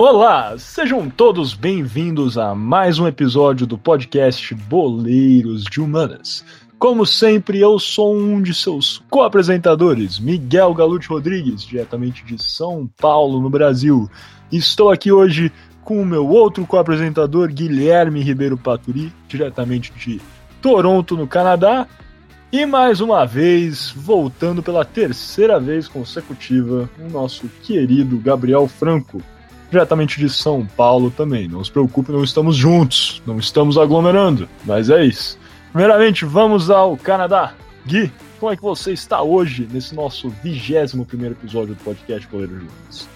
Olá, sejam todos bem-vindos a mais um episódio do podcast Boleiros de Humanas. Como sempre, eu sou um de seus co-apresentadores, Miguel Galute Rodrigues, diretamente de São Paulo, no Brasil. Estou aqui hoje com o meu outro co-apresentador, Guilherme Ribeiro Paturi, diretamente de Toronto, no Canadá. E mais uma vez, voltando pela terceira vez consecutiva, o nosso querido Gabriel Franco, diretamente de São Paulo também. Não se preocupe, não estamos juntos, não estamos aglomerando, mas é isso. Primeiramente, vamos ao Canadá. Gui, como é que você está hoje nesse nosso 21 primeiro episódio do podcast Goleiro Jones?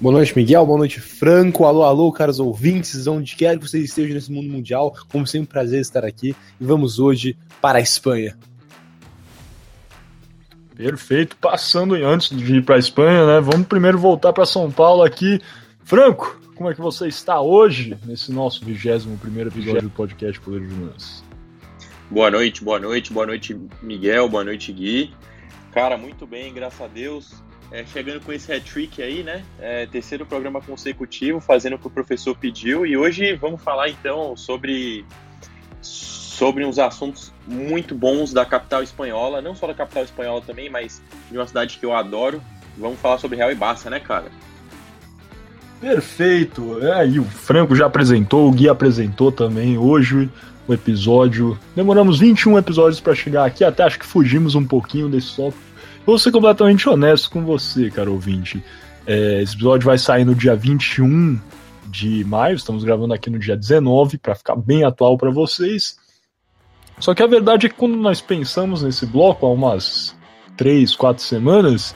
Boa noite, Miguel. Boa noite, Franco. Alô, alô, caros ouvintes, onde quer que vocês estejam nesse mundo mundial. Como sempre, prazer estar aqui. E vamos hoje para a Espanha. Perfeito. Passando antes de ir para a Espanha, né? Vamos primeiro voltar para São Paulo aqui. Franco, como é que você está hoje nesse nosso 21 primeiro episódio do podcast Poder de Minas? Boa noite, boa noite, boa noite, Miguel, boa noite, Gui. Cara, muito bem, graças a Deus. É, chegando com esse hat-trick aí, né? É, terceiro programa consecutivo, fazendo o que o professor pediu. E hoje vamos falar então sobre, sobre uns assuntos muito bons da capital espanhola. Não só da capital espanhola também, mas de uma cidade que eu adoro. Vamos falar sobre Real e Barça, né, cara? Perfeito. É, e o Franco já apresentou, o Gui apresentou também hoje o episódio. Demoramos 21 episódios para chegar aqui, até acho que fugimos um pouquinho desse software. Vou ser completamente honesto com você, cara ouvinte. É, esse episódio vai sair no dia 21 de maio, estamos gravando aqui no dia 19 para ficar bem atual para vocês. Só que a verdade é que quando nós pensamos nesse bloco há umas 3, 4 semanas,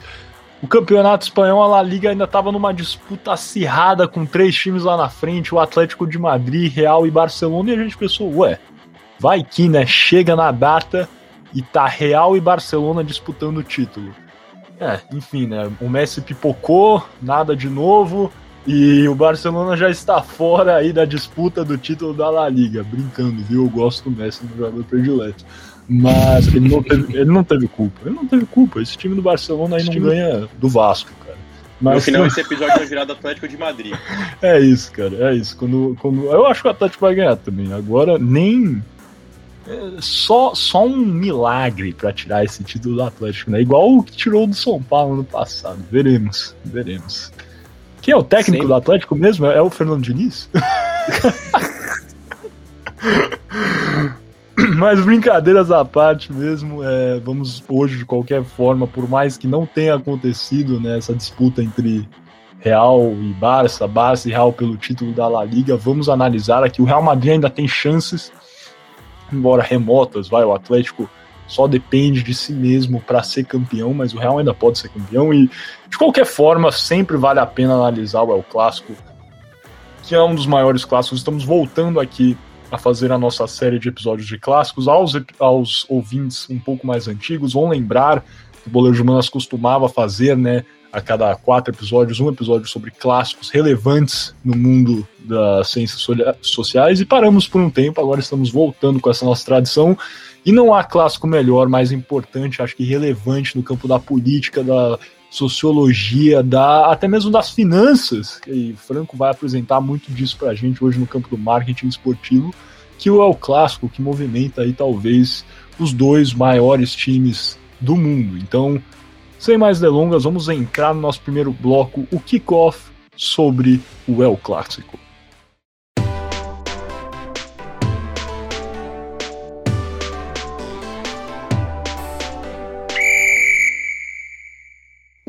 o campeonato espanhol, a La Liga ainda estava numa disputa acirrada com três times lá na frente, o Atlético de Madrid, Real e Barcelona, e a gente pensou, ué, vai que, né? Chega na data e tá Real e Barcelona disputando o título. É, enfim, né? O Messi pipocou, nada de novo, e o Barcelona já está fora aí da disputa do título da La Liga. Brincando, viu? Eu gosto do Messi, meu jogador predileto. Mas ele não, teve, ele não teve culpa. Ele não teve culpa. Esse time do Barcelona aí esse não time... ganha do Vasco, cara. Mas, no final, esse episódio vai virar do Atlético de Madrid. É isso, cara. É isso. Quando, quando... Eu acho que o Atlético vai ganhar também. Agora, nem. É só, só um milagre para tirar esse título do Atlético, né? Igual o que tirou do São Paulo no passado. Veremos, veremos. Quem é o técnico Sempre. do Atlético mesmo? É o Fernando Diniz? Mas brincadeiras à parte mesmo, é, vamos hoje de qualquer forma, por mais que não tenha acontecido né, essa disputa entre Real e Barça, Barça e Real pelo título da La Liga, vamos analisar aqui. O Real Madrid ainda tem chances, embora remotas, vai, o Atlético só depende de si mesmo para ser campeão, mas o Real ainda pode ser campeão e de qualquer forma sempre vale a pena analisar o El Clássico, que é um dos maiores clássicos. Estamos voltando aqui a fazer a nossa série de episódios de clássicos. Aos, aos ouvintes um pouco mais antigos, vão lembrar que o Boleiro de Manas costumava fazer, né, a cada quatro episódios, um episódio sobre clássicos relevantes no mundo das ciências sociais e paramos por um tempo, agora estamos voltando com essa nossa tradição e não há clássico melhor, mais importante, acho que relevante no campo da política, da sociologia, da, até mesmo das finanças, e Franco vai apresentar muito disso para a gente hoje no campo do marketing esportivo, que é o clássico que movimenta aí talvez os dois maiores times do mundo. Então, sem mais delongas, vamos entrar no nosso primeiro bloco, o kickoff sobre o El Clássico.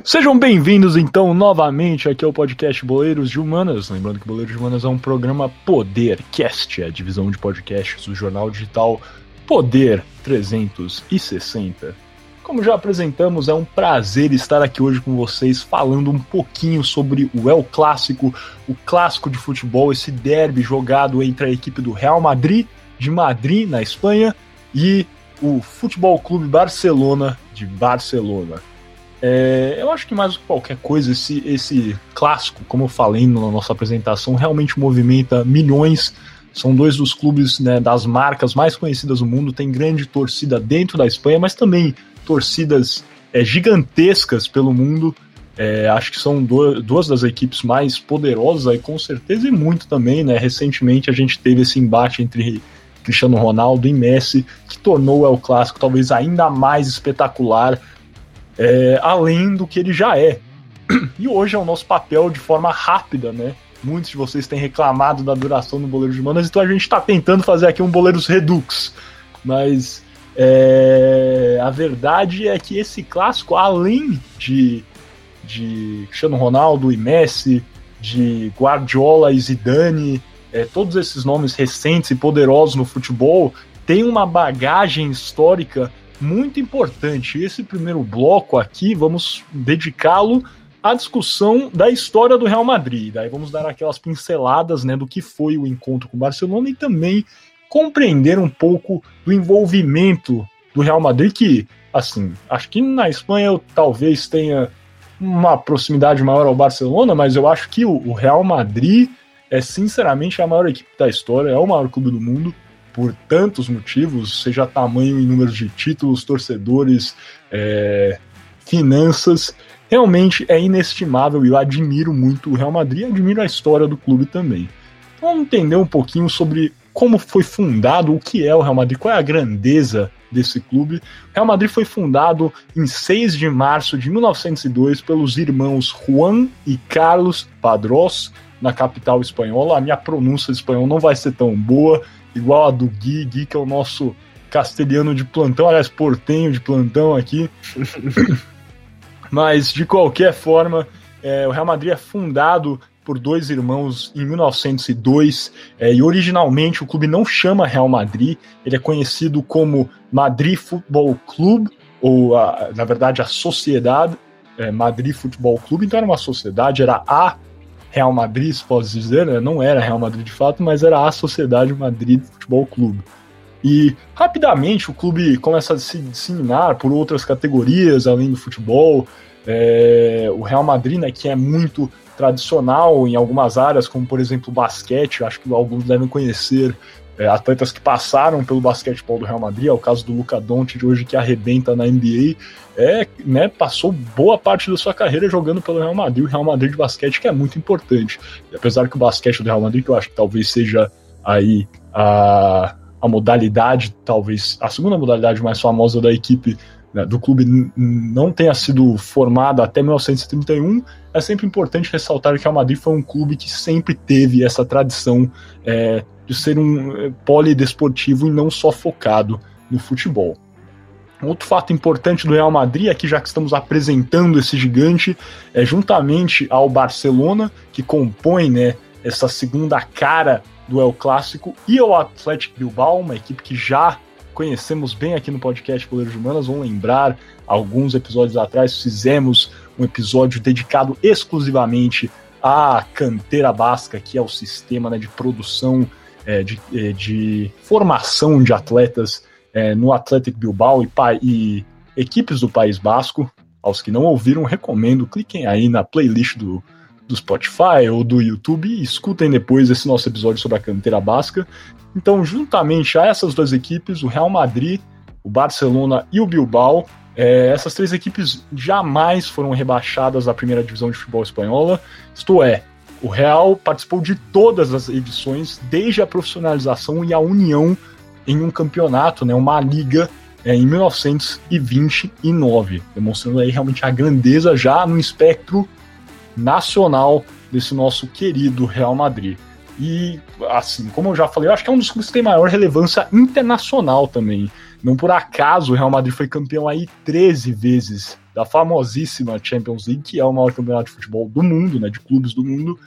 Sejam bem-vindos então novamente aqui ao podcast Boleiros de Humanas. Lembrando que Boleiros de Humanas é um programa Podercast, a divisão de podcasts do jornal digital Poder 360. Como já apresentamos, é um prazer estar aqui hoje com vocês falando um pouquinho sobre o El Clássico, o clássico de futebol, esse derby jogado entre a equipe do Real Madrid de Madrid, na Espanha, e o Futebol Clube Barcelona de Barcelona. É, eu acho que mais do que qualquer coisa, esse, esse clássico, como eu falei na nossa apresentação, realmente movimenta milhões. São dois dos clubes né, das marcas mais conhecidas do mundo, tem grande torcida dentro da Espanha, mas também torcidas é, gigantescas pelo mundo. É, acho que são duas das equipes mais poderosas aí, com certeza, e muito também, né? Recentemente a gente teve esse embate entre Cristiano Ronaldo e Messi, que tornou o El Clássico talvez ainda mais espetacular, é, além do que ele já é. E hoje é o nosso papel de forma rápida, né? Muitos de vocês têm reclamado da duração do Boleiro de Manas, então a gente está tentando fazer aqui um Boleiros Redux. Mas é, a verdade é que esse clássico, além de, de Cristiano Ronaldo e Messi, de Guardiola e Zidane, é, todos esses nomes recentes e poderosos no futebol, tem uma bagagem histórica muito importante. Esse primeiro bloco aqui, vamos dedicá-lo à discussão da história do Real Madrid. Daí vamos dar aquelas pinceladas né, do que foi o encontro com o Barcelona e também compreender um pouco do envolvimento do Real Madrid, que, assim, acho que na Espanha eu talvez tenha uma proximidade maior ao Barcelona, mas eu acho que o Real Madrid é sinceramente a maior equipe da história, é o maior clube do mundo por tantos motivos, seja tamanho e número de títulos, torcedores, é, finanças. Realmente é inestimável e eu admiro muito o Real Madrid e admiro a história do clube também. Então, vamos entender um pouquinho sobre como foi fundado, o que é o Real Madrid, qual é a grandeza desse clube. O Real Madrid foi fundado em 6 de março de 1902 pelos irmãos Juan e Carlos Padrós, na capital espanhola. A minha pronúncia espanhol não vai ser tão boa, igual a do Gui, Gui que é o nosso castelhano de plantão, aliás, portenho de plantão aqui. Mas, de qualquer forma, é, o Real Madrid é fundado por dois irmãos em 1902 é, e originalmente o clube não chama Real Madrid, ele é conhecido como Madrid Futebol Clube, ou a, na verdade a Sociedade é, Madrid Futebol Clube, então era uma sociedade, era a Real Madrid, se pode dizer, né? não era Real Madrid de fato, mas era a Sociedade Madrid Futebol Clube. E rapidamente o clube começa a se disseminar por outras categorias além do futebol. É, o Real Madrid, né, que é muito tradicional em algumas áreas, como por exemplo o basquete, acho que alguns devem conhecer é, atletas que passaram pelo basquetebol do Real Madrid, é o caso do Luca Doncic hoje que arrebenta na NBA, é, né, passou boa parte da sua carreira jogando pelo Real Madrid, o Real Madrid de basquete que é muito importante. E apesar que o basquete do Real Madrid, que eu acho que talvez seja aí a, a modalidade, talvez a segunda modalidade mais famosa da equipe né, do clube não tenha sido formada até 1931, é sempre importante ressaltar que o Real Madrid foi um clube que sempre teve essa tradição é, de ser um eh, polidesportivo e não só focado no futebol. Outro fato importante do Real Madrid é que já que estamos apresentando esse gigante, é juntamente ao Barcelona, que compõe né, essa segunda cara do El Clássico, e ao Atlético Bilbao, uma equipe que já conhecemos bem aqui no podcast Poder de Humanas, vão lembrar, alguns episódios atrás fizemos um episódio dedicado exclusivamente à canteira basca, que é o sistema né, de produção é, de, é, de, formação de atletas é, no Atlético Bilbao e, e, equipes do País Basco. Aos que não ouviram, recomendo, cliquem aí na playlist do, do Spotify ou do YouTube e escutem depois esse nosso episódio sobre a canteira basca. Então, juntamente a essas duas equipes, o Real Madrid, o Barcelona e o Bilbao, é, essas três equipes jamais foram rebaixadas à primeira divisão de futebol espanhola, isto é, o Real participou de todas as edições, desde a profissionalização e a união em um campeonato, né, uma liga, é, em 1929, demonstrando aí realmente a grandeza já no espectro nacional desse nosso querido Real Madrid. E, assim, como eu já falei, eu acho que é um dos clubes que tem maior relevância internacional também. Não por acaso o Real Madrid foi campeão aí 13 vezes da famosíssima Champions League, que é o maior campeonato de futebol do mundo, né, de clubes do mundo.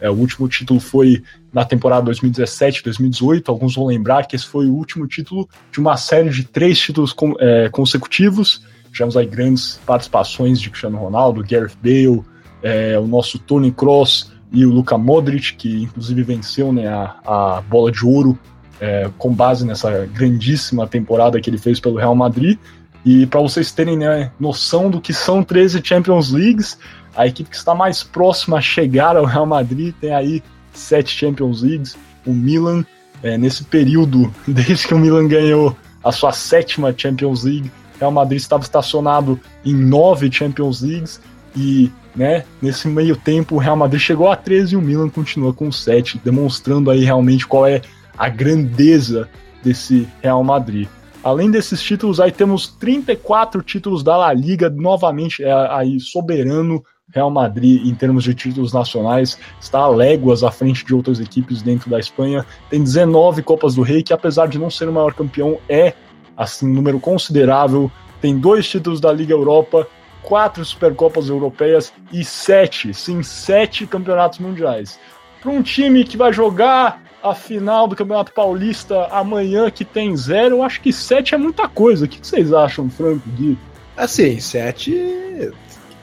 É, o último título foi na temporada 2017-2018. Alguns vão lembrar que esse foi o último título de uma série de três títulos com, é, consecutivos. Tivemos aí grandes participações de Cristiano Ronaldo, Gareth Bale, é, o nosso Tony Kroos e o Luka Modric, que inclusive venceu né, a, a bola de ouro é, com base nessa grandíssima temporada que ele fez pelo Real Madrid. E para vocês terem né, noção do que são 13 Champions Leagues, a equipe que está mais próxima a chegar ao Real Madrid tem aí sete Champions Leagues. O Milan, é, nesse período, desde que o Milan ganhou a sua sétima Champions League, o Real Madrid estava estacionado em nove Champions Leagues. E né? Nesse meio tempo, o Real Madrid chegou a 13 e o Milan continua com 7, demonstrando aí realmente qual é a grandeza desse Real Madrid. Além desses títulos, aí temos 34 títulos da La Liga, novamente é aí soberano Real Madrid em termos de títulos nacionais, está a léguas à frente de outras equipes dentro da Espanha. Tem 19 Copas do Rei, que apesar de não ser o maior campeão, é assim um número considerável. Tem dois títulos da Liga Europa, quatro Supercopas Europeias e sete, sim, sete campeonatos mundiais. Para um time que vai jogar a final do Campeonato Paulista amanhã, que tem zero, eu acho que sete é muita coisa. O que vocês acham, Franco, Gui? Assim, sete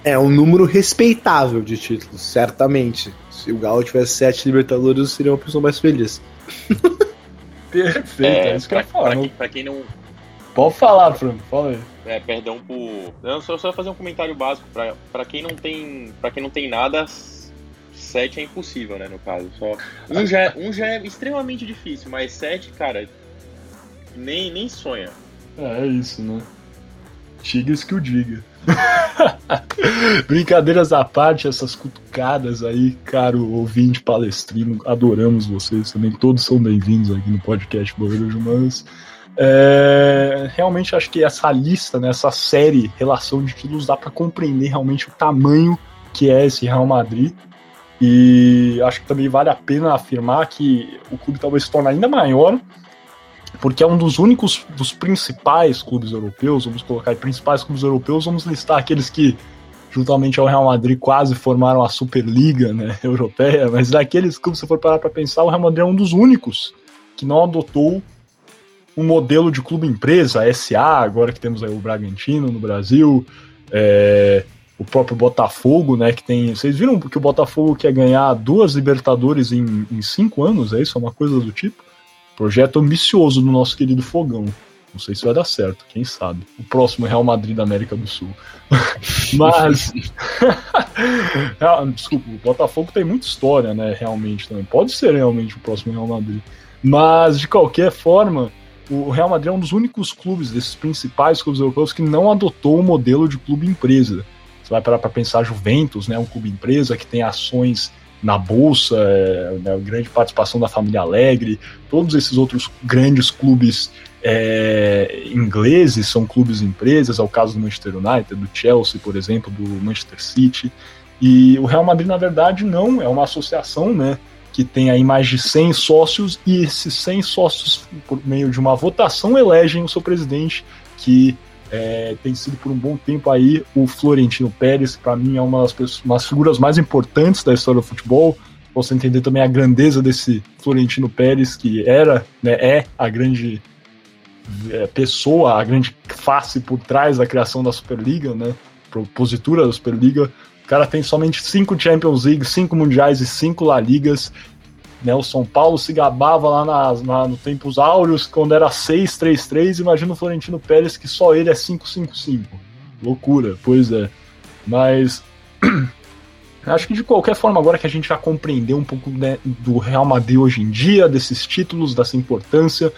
é um número respeitável de títulos, certamente. Se o Galo tivesse sete Libertadores, eu seria uma pessoa mais feliz. Perfeito, é, é isso que eu ia falar. Pra, pra, quem não. Pode falar, Franco, fala aí. É, perdão por. Não, só, só fazer um comentário básico. Pra, pra quem não tem. para quem não tem nada, 7 é impossível, né, no caso. Só um já, é, um já é extremamente difícil, mas 7, cara, nem, nem sonha. É, é isso, né? Tigres que o diga. Brincadeiras à parte, essas cutucadas aí, caro ouvinte palestrino, adoramos vocês também, todos são bem-vindos aqui no podcast Barreiras Humanas. É, realmente acho que essa lista, né, essa série, relação de títulos, dá para compreender realmente o tamanho que é esse Real Madrid. E acho que também vale a pena afirmar que o clube talvez se torne ainda maior, porque é um dos únicos, dos principais clubes europeus, vamos colocar aí, principais clubes europeus, vamos listar aqueles que, juntamente ao Real Madrid, quase formaram a Superliga né, europeia, mas daqueles clubes, se for parar para pensar, o Real Madrid é um dos únicos que não adotou um modelo de clube empresa, SA, agora que temos aí o Bragantino no Brasil, é, o próprio Botafogo, né, que tem... Vocês viram que o Botafogo quer ganhar duas Libertadores em, em cinco anos, é isso? É uma coisa do tipo? Projeto ambicioso do nosso querido Fogão. Não sei se vai dar certo, quem sabe. O próximo Real Madrid da América do Sul. Mas. Desculpa, o Botafogo tem muita história, né? Realmente também. Pode ser realmente o próximo Real Madrid. Mas, de qualquer forma, o Real Madrid é um dos únicos clubes, desses principais clubes europeus, que não adotou o modelo de clube empresa. Você vai parar para pensar, Juventus, né? Um clube empresa que tem ações na Bolsa, é, né, grande participação da família Alegre, todos esses outros grandes clubes é, ingleses são clubes empresas, é o caso do Manchester United, do Chelsea, por exemplo, do Manchester City. E o Real Madrid, na verdade, não, é uma associação, né? Que tem aí mais de 100 sócios, e esses 100 sócios, por meio de uma votação, elegem o seu presidente, que é, tem sido por um bom tempo aí o Florentino Pérez, para mim é uma das, pessoas, uma das figuras mais importantes da história do futebol. Você entender também a grandeza desse Florentino Pérez, que era, né, é a grande é, pessoa, a grande face por trás da criação da Superliga, né, propositura da Superliga. O cara tem somente cinco Champions League, cinco mundiais e cinco La Ligas. Né, o São Paulo se gabava lá na, na, no Tempos Áureos, quando era 6-3-3. Imagina o Florentino Pérez, que só ele é 5-5-5. Loucura, pois é. Mas acho que de qualquer forma, agora que a gente já compreendeu um pouco né, do Real Madrid hoje em dia, desses títulos, dessa importância,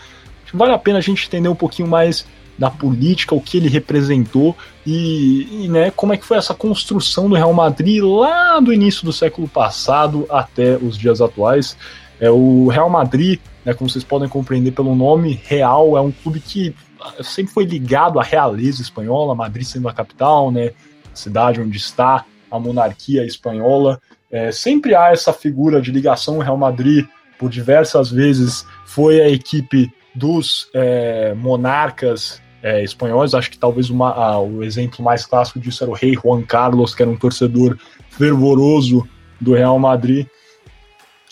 vale a pena a gente entender um pouquinho mais da política, o que ele representou e, e, né, como é que foi essa construção do Real Madrid lá do início do século passado até os dias atuais. É, o Real Madrid, né, como vocês podem compreender pelo nome, Real é um clube que sempre foi ligado à realeza espanhola, Madrid sendo a capital, né, a cidade onde está a monarquia espanhola. É, sempre há essa figura de ligação. O Real Madrid, por diversas vezes, foi a equipe dos é, monarcas é, espanhóis. Acho que talvez uma, o exemplo mais clássico disso era o rei Juan Carlos, que era um torcedor fervoroso do Real Madrid.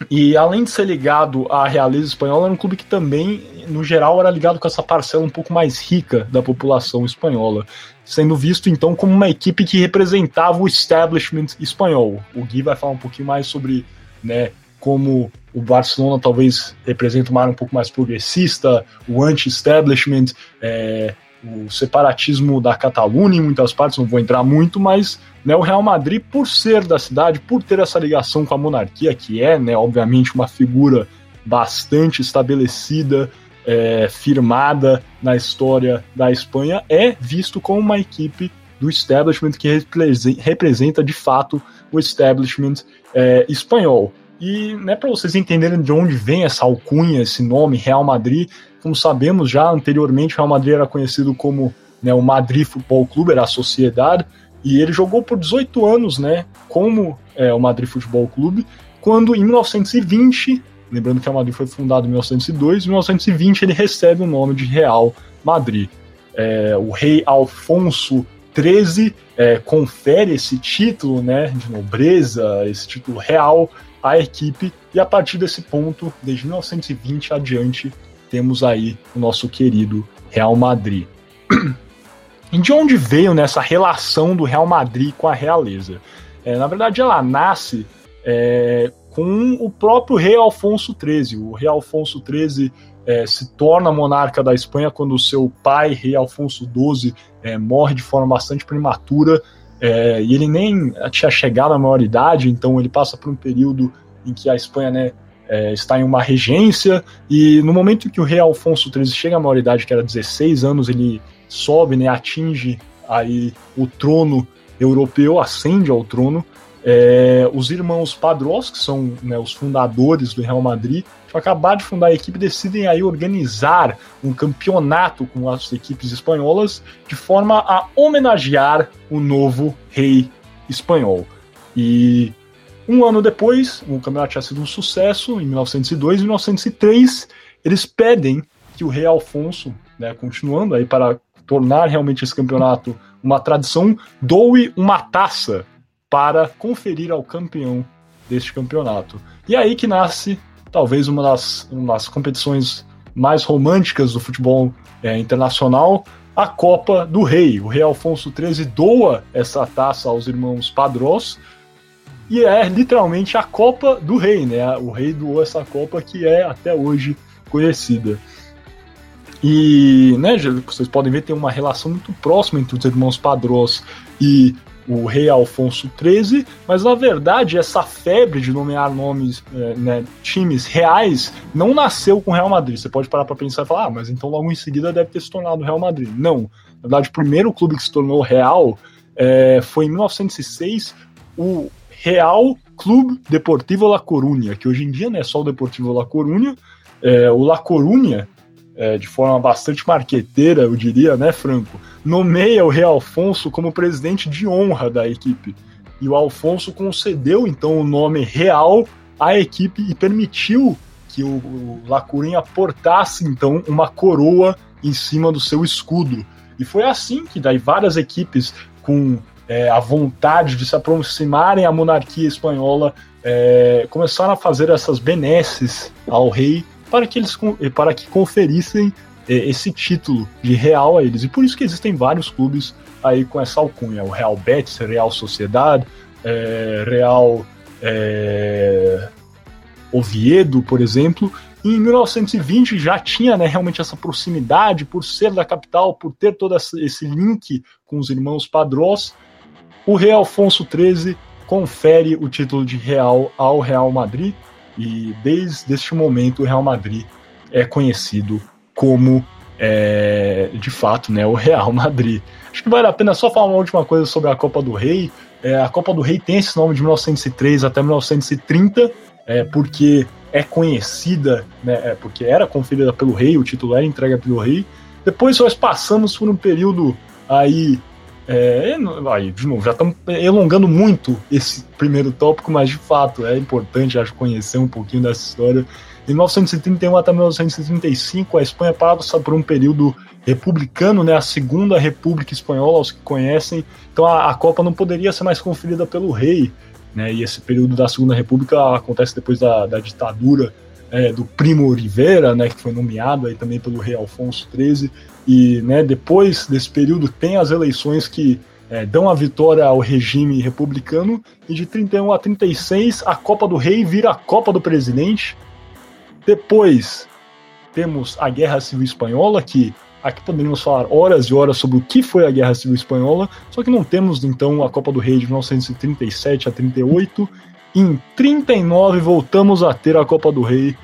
E além de ser ligado à realeza espanhola, era um clube que também, no geral, era ligado com essa parcela um pouco mais rica da população espanhola, sendo visto então como uma equipe que representava o establishment espanhol. O Gui vai falar um pouquinho mais sobre né, como o Barcelona talvez representa uma área um pouco mais progressista, o anti-establishment, é, o separatismo da Catalunha em muitas partes, não vou entrar muito, mas né, o Real Madrid, por ser da cidade, por ter essa ligação com a monarquia, que é, né, obviamente, uma figura bastante estabelecida, é, firmada na história da Espanha, é visto como uma equipe do establishment que representa de fato o establishment é, espanhol. E né, para vocês entenderem de onde vem essa alcunha, esse nome Real Madrid, como sabemos já anteriormente, o Real Madrid era conhecido como né, o Madrid Futebol Clube, era a sociedade, e ele jogou por 18 anos né, como é, o Madrid Futebol Clube, quando em 1920, lembrando que o Madrid foi fundado em 1902, em 1920 ele recebe o nome de Real Madrid. É, o rei Alfonso XIII é, confere esse título né, de nobreza, esse título real à equipe, e a partir desse ponto, desde 1920 adiante, temos aí o nosso querido Real Madrid. E de onde veio nessa relação do Real Madrid com a realeza? É, na verdade, ela nasce é, com o próprio rei Alfonso XIII. O rei Alfonso XIII é, se torna monarca da Espanha quando seu pai, rei Alfonso XII, é, morre de forma bastante prematura. É, e ele nem tinha chegado à maioridade, então ele passa por um período em que a Espanha né, é, está em uma regência, e no momento em que o rei Alfonso XIII chega à maioridade, que era 16 anos, ele sobe, né, atinge aí o trono europeu, ascende ao trono, é, os irmãos Padros, que são né, os fundadores do Real Madrid, que acabaram de fundar a equipe, decidem aí organizar um campeonato com as equipes espanholas de forma a homenagear o novo rei espanhol. E um ano depois, o campeonato tinha sido um sucesso, em 1902 e 1903, eles pedem que o rei Alfonso, né, continuando aí para tornar realmente esse campeonato uma tradição, doe uma taça para conferir ao campeão deste campeonato. E é aí que nasce talvez uma das, uma das competições mais românticas do futebol é, internacional, a Copa do Rei. O rei Alfonso XIII doa essa taça aos irmãos Padrós e é literalmente a Copa do Rei, né? O rei doou essa Copa que é até hoje conhecida. E, né, vocês podem ver, tem uma relação muito próxima entre os irmãos Padrós e o rei Alfonso XIII, mas na verdade essa febre de nomear nomes, é, né, times reais, não nasceu com o Real Madrid. Você pode parar para pensar e falar, ah, mas então logo em seguida deve ter se tornado o Real Madrid. Não. Na verdade, o primeiro clube que se tornou real é, foi em 1906, o Real Clube Deportivo La Coruña, que hoje em dia não é só o Deportivo La Coruña, é, o La Coruña é, de forma bastante marqueteira, eu diria, né, Franco, nomeia o rei Alfonso como presidente de honra da equipe. E o Alfonso concedeu então o nome real à equipe e permitiu que o, Lacurinha portasse então uma coroa em cima do seu escudo. E foi assim que daí várias equipes com é, a vontade de se aproximarem à monarquia espanhola é, começaram a fazer essas benesses ao rei para que eles para que conferissem esse título de real a eles. E por isso que existem vários clubes aí com essa alcunha. O Real Betis, Real Sociedade, é, Real é, Oviedo, por exemplo. E em 1920 já tinha né, realmente essa proximidade, por ser da capital, por ter todo esse link com os irmãos Padrós. O rei Alfonso XIII confere o título de Real ao Real Madrid e desde este momento o Real Madrid é conhecido como é, de fato né, o Real Madrid. Acho que vale a pena só falar uma última coisa sobre a Copa do Rei. É, a Copa do Rei tem esse nome de 1903 até 1930, é, porque é conhecida, né, é, porque era conferida pelo rei, o título era entregue pelo rei. Depois nós passamos por um período aí é, aí, de novo, já estamos elongando muito esse primeiro tópico, mas de fato é importante, acho, conhecer um pouquinho dessa história. Em 1931 até 1935, a Espanha passa por um período republicano, né, a segunda república espanhola, os que conhecem. Então a, a Copa não poderia ser mais conferida pelo rei, né, e esse período da segunda república acontece depois da, da ditadura é, do Primo Rivera, né, que foi nomeado aí também pelo rei Alfonso XIII, e né, depois desse período tem as eleições que é, dão a vitória ao regime republicano, e de 31 a 36 a Copa do Rei vira a Copa do Presidente. Depois temos a Guerra Civil Espanhola, que aqui poderíamos falar horas e horas sobre o que foi a Guerra Civil Espanhola, só que não temos então a Copa do Rei de 1937 a 38. Em 39 voltamos a ter a Copa do Rei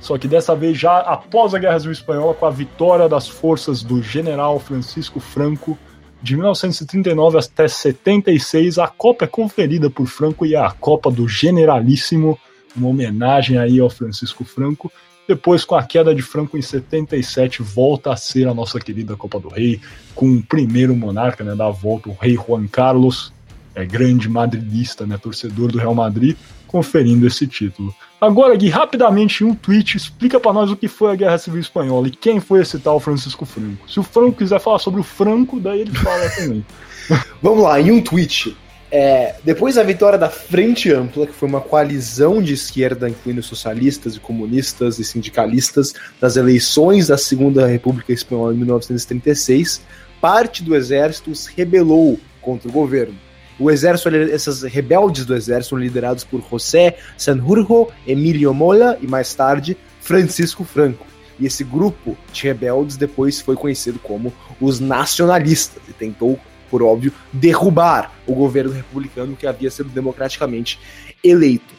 só que dessa vez já após a Guerra Civil Espanhola, com a vitória das forças do general Francisco Franco de 1939 até 76, a Copa é conferida por Franco e é a Copa do Generalíssimo, uma homenagem aí ao Francisco Franco. Depois, com a queda de Franco em 77, volta a ser a nossa querida Copa do Rei, com o primeiro monarca né, da volta, o rei Juan Carlos, é grande madridista, né, torcedor do Real Madrid, conferindo esse título. Agora, Gui, rapidamente um tweet, explica para nós o que foi a Guerra Civil Espanhola e quem foi esse tal Francisco Franco. Se o Franco quiser falar sobre o Franco, daí ele fala também. Vamos lá, em um tweet. É, depois da vitória da Frente Ampla, que foi uma coalizão de esquerda, incluindo socialistas e comunistas e sindicalistas, nas eleições da Segunda República Espanhola em 1936, parte do exército se rebelou contra o governo. O exército, esses rebeldes do exército são liderados por José Sanjurjo, Emilio Mola e mais tarde Francisco Franco. E esse grupo de rebeldes depois foi conhecido como os nacionalistas e tentou, por óbvio, derrubar o governo republicano que havia sido democraticamente eleito.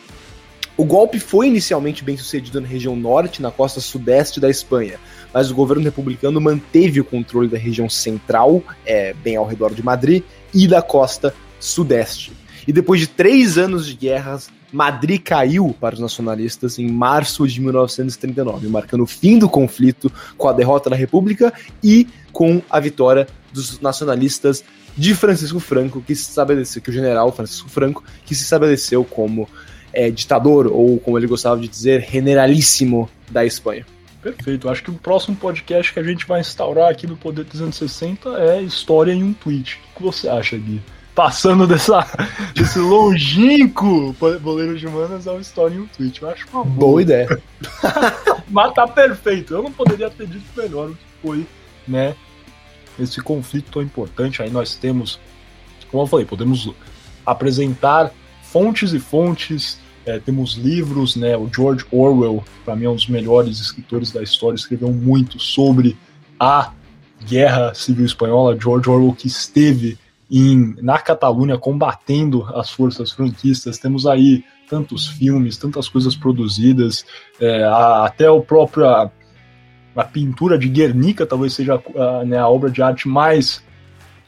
O golpe foi inicialmente bem sucedido na região norte, na costa sudeste da Espanha, mas o governo republicano manteve o controle da região central, é, bem ao redor de Madrid, e da costa Sudeste. E depois de três anos de guerras, Madrid caiu para os nacionalistas em março de 1939, marcando o fim do conflito com a derrota da República e com a vitória dos nacionalistas de Francisco Franco, que se estabeleceu, que o general Francisco Franco, que se estabeleceu como é, ditador, ou como ele gostava de dizer, generalíssimo da Espanha. Perfeito. Acho que o próximo podcast que a gente vai instaurar aqui no Poder 360 é História em um Tweet. O que você acha, Gui? Passando dessa, desse longínquo boleiro de manas ao Story em um tweet. Eu acho uma boa, boa ideia. Mas tá perfeito. Eu não poderia ter dito melhor o que foi, né? Esse conflito tão importante. Aí nós temos, como eu falei, podemos apresentar fontes e fontes. É, temos livros, né? O George Orwell, para mim é um dos melhores escritores da história, escreveu muito sobre a Guerra Civil Espanhola. George Orwell que esteve em, na Catalunha combatendo as forças franquistas. Temos aí tantos filmes, tantas coisas produzidas, é, a, até o próprio a, a, pintura de Guernica talvez seja a, né, a obra de arte mais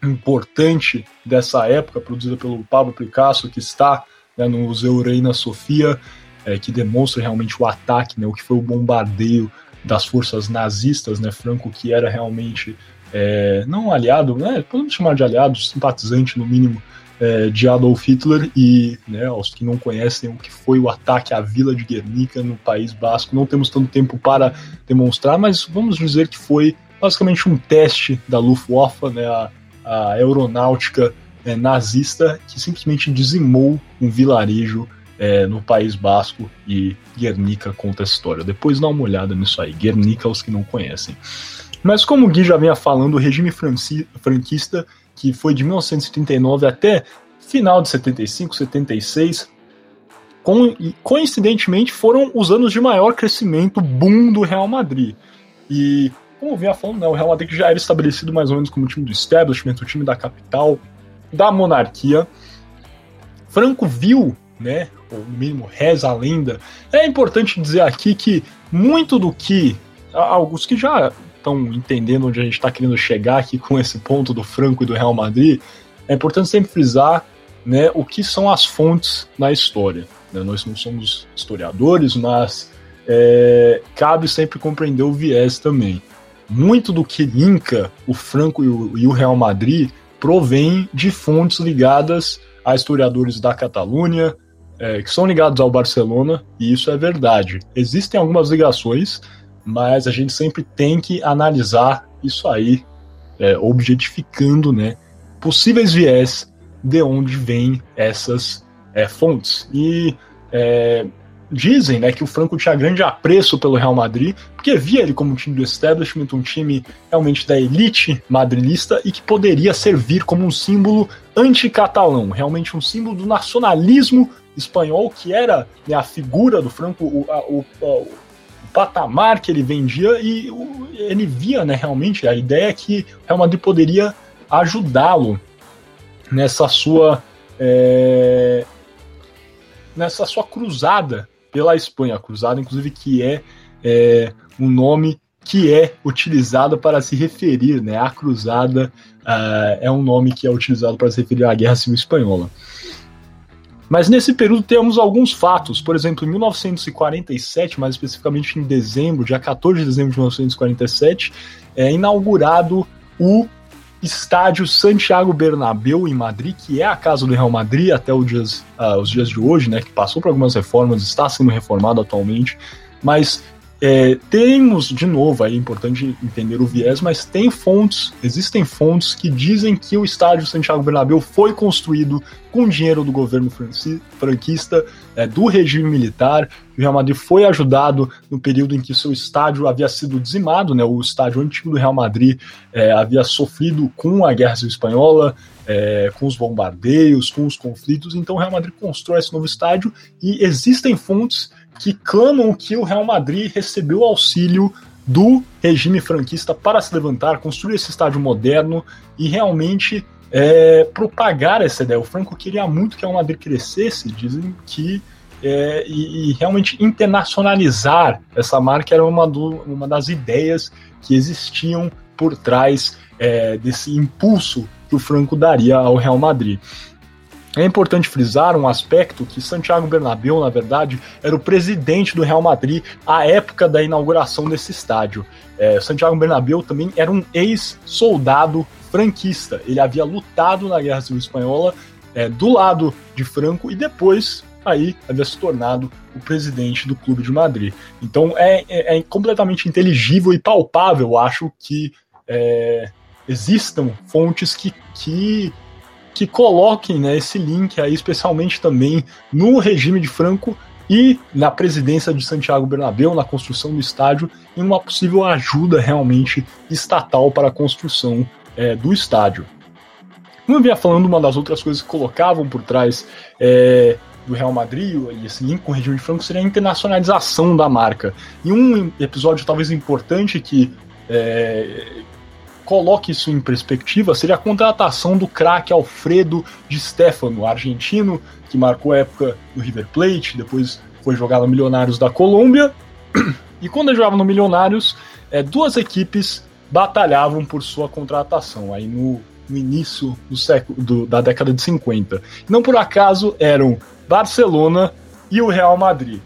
importante dessa época, produzida pelo Pablo Picasso, que está né, no Museu Reina Sofia, é, que demonstra realmente o ataque, né, o que foi o bombardeio das forças nazistas, né, Franco que era realmente é, não aliado, né, podemos chamar de aliado, simpatizante no mínimo, é, de Adolf Hitler e, né, aos que não conhecem o que foi o ataque à vila de Guernica no País Basco, não temos tanto tempo para demonstrar, mas vamos dizer que foi basicamente um teste da Luftwaffe, né, a, a aeronáutica é, nazista, que simplesmente dizimou um vilarejo é, no País Basco e Guernica conta a história. Depois dá uma olhada nisso aí, Guernica aos que não conhecem. Mas como o Gui já vinha falando, o regime franquista, que foi de 1939 até final de 75, 76, coincidentemente foram os anos de maior crescimento, boom do Real Madrid. E como vinha falando, né, o Real Madrid já era estabelecido mais ou menos como o time do establishment, o time da capital, da monarquia. Franco viu, né, ou no mínimo reza a lenda. É importante dizer aqui que muito do que alguns que já estão entendendo onde a gente está querendo chegar aqui com esse ponto do Franco e do Real Madrid, é importante sempre frisar né, o que são as fontes na história. Né? Nós não somos historiadores, mas é, cabe sempre compreender o viés também. Muito do que linka o Franco e o, e o Real Madrid provém de fontes ligadas a historiadores da Catalunha, é, que são ligados ao Barcelona, e isso é verdade. Existem algumas ligações, mas a gente sempre tem que analisar isso aí, é, objetificando né, possíveis viés de onde vêm essas é, fontes. E é, dizem né, que o Franco tinha grande apreço pelo Real Madrid, porque via ele como um time do establishment, um time realmente da elite madrilista e que poderia servir como um símbolo anticatalão, realmente um símbolo do nacionalismo espanhol, que era né, a figura do Franco, o, a, o, patamar que ele vendia e ele via, né, realmente, a ideia que o Real Madrid poderia ajudá-lo nessa sua é, nessa sua cruzada pela Espanha, cruzada inclusive que é, é um nome que é utilizada para se referir, né? A Cruzada uh, é um nome que é utilizado para se referir à Guerra Civil Espanhola. Mas nesse período temos alguns fatos. Por exemplo, em 1947, mais especificamente em dezembro, dia 14 de dezembro de 1947, é inaugurado o estádio Santiago Bernabéu em Madrid, que é a casa do Real Madrid até dias, uh, os dias de hoje, né, que passou por algumas reformas, está sendo reformado atualmente, mas é, temos, de novo, é importante entender o viés, mas tem fontes, existem fontes que dizem que o estádio Santiago Bernabéu foi construído com dinheiro do governo franquista, é, do regime militar. O Real Madrid foi ajudado no período em que seu estádio havia sido dizimado, né, o estádio antigo do Real Madrid é, havia sofrido com a Guerra Civil Espanhola, é, com os bombardeios, com os conflitos. Então o Real Madrid constrói esse novo estádio e existem fontes que clamam que o Real Madrid recebeu auxílio do regime franquista para se levantar, construir esse estádio moderno e realmente é, propagar essa ideia. O Franco queria muito que o Real Madrid crescesse, dizem que é, e, e, realmente internacionalizar essa marca era uma, do, uma das ideias que existiam por trás é, desse impulso que o Franco daria ao Real Madrid. É importante frisar um aspecto que Santiago Bernabéu, na verdade, era o presidente do Real Madrid à época da inauguração desse estádio. É, Santiago Bernabéu também era um ex-soldado franquista. Ele havia lutado na Guerra Civil Espanhola é, do lado de Franco e depois aí havia se tornado o presidente do Clube de Madrid. Então é, é, é completamente inteligível e palpável, acho que é, existam fontes que, que que coloquem né, esse link aí, especialmente também no regime de Franco e na presidência de Santiago Bernabéu, na construção do estádio, em uma possível ajuda realmente estatal para a construção é, do estádio. Eu vinha falando, uma das outras coisas que colocavam por trás é, do Real Madrid e esse link com o regime de Franco seria a internacionalização da marca. E um episódio talvez importante que é, coloque isso em perspectiva, seria a contratação do craque Alfredo de Stefano, argentino, que marcou época no River Plate, depois foi jogar no Milionários da Colômbia. E quando ele jogava no Milionários, é, duas equipes batalhavam por sua contratação, aí no, no início do século, do, da década de 50. Não por acaso eram Barcelona e o Real Madrid.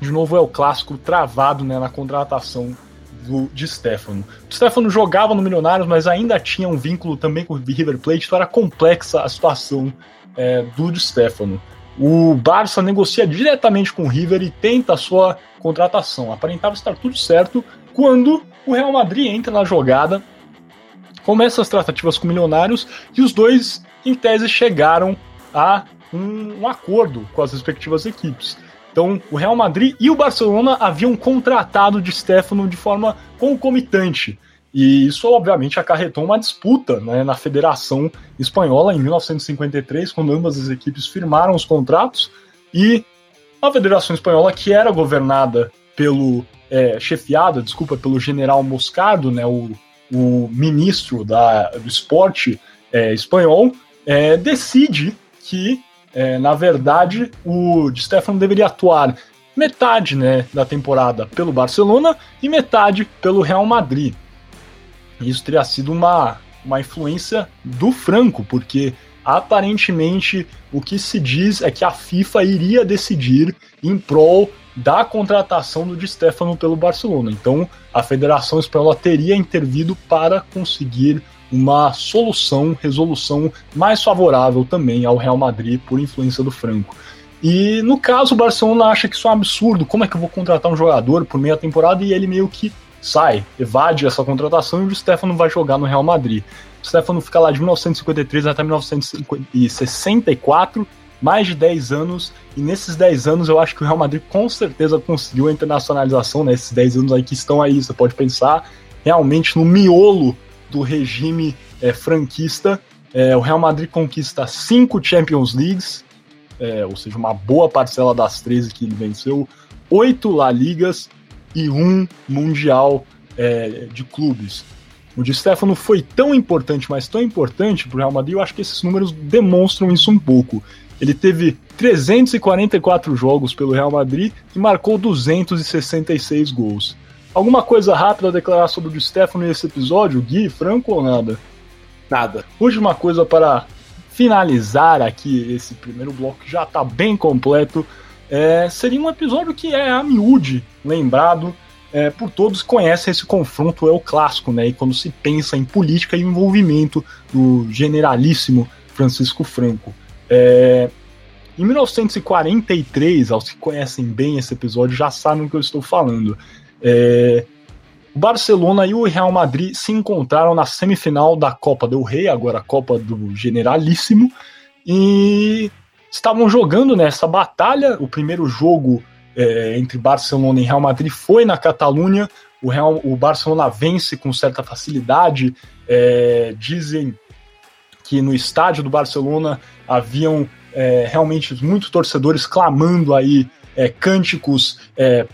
De novo é o clássico travado né, na contratação do, de Stefano. O Stefano jogava no Milionários, mas ainda tinha um vínculo também com o River Plate, então era complexa a situação é, do de Stefano. O Barça negocia diretamente com o River e tenta a sua contratação. Aparentava estar tudo certo quando o Real Madrid entra na jogada, começa as tratativas com Milionários e os dois, em tese, chegaram a um, um acordo com as respectivas equipes. Então, o Real Madrid e o Barcelona haviam contratado de Stefano de forma concomitante. E isso, obviamente, acarretou uma disputa né, na Federação Espanhola em 1953, quando ambas as equipes firmaram os contratos. E a Federação Espanhola, que era governada pelo. É, chefiada, desculpa, pelo general Moscardo, né, o, o ministro da, do esporte é, espanhol, é, decide que é, na verdade, o Di Stefano deveria atuar metade né, da temporada pelo Barcelona e metade pelo Real Madrid. Isso teria sido uma, uma influência do Franco, porque aparentemente o que se diz é que a FIFA iria decidir em prol da contratação do Di Stefano pelo Barcelona. Então a Federação Espanhola teria intervido para conseguir uma solução, resolução mais favorável também ao Real Madrid por influência do Franco. E no caso, o Barcelona acha que isso é um absurdo. Como é que eu vou contratar um jogador por meia temporada e ele meio que sai, evade essa contratação e o Stefano vai jogar no Real Madrid. O Stefano fica lá de 1953 até 1964, mais de 10 anos, e nesses 10 anos eu acho que o Real Madrid com certeza conseguiu a internacionalização, né? Esses 10 anos aí que estão aí, você pode pensar realmente no miolo do regime é, franquista. É, o Real Madrid conquista cinco Champions Leagues, é, ou seja, uma boa parcela das 13 que ele venceu, oito La Ligas e um Mundial é, de clubes. O Di Stefano foi tão importante, mas tão importante para o Real Madrid, eu acho que esses números demonstram isso um pouco. Ele teve 344 jogos pelo Real Madrid e marcou 266 gols. Alguma coisa rápida a declarar sobre o Di Stefano nesse episódio, Gui, Franco ou nada? Nada. Última coisa para finalizar aqui esse primeiro bloco que já está bem completo. É, seria um episódio que é a miúde lembrado é, por todos que conhecem esse confronto, é o clássico, né? E quando se pensa em política e envolvimento do generalíssimo Francisco Franco. É, em 1943, aos que conhecem bem esse episódio já sabem o que eu estou falando. É, o Barcelona e o Real Madrid se encontraram na semifinal da Copa do Rei, agora a Copa do Generalíssimo, e estavam jogando nessa batalha. O primeiro jogo é, entre Barcelona e Real Madrid foi na Catalunha. O, Real, o Barcelona vence com certa facilidade. É, dizem que no estádio do Barcelona haviam é, realmente muitos torcedores clamando aí é, cânticos é,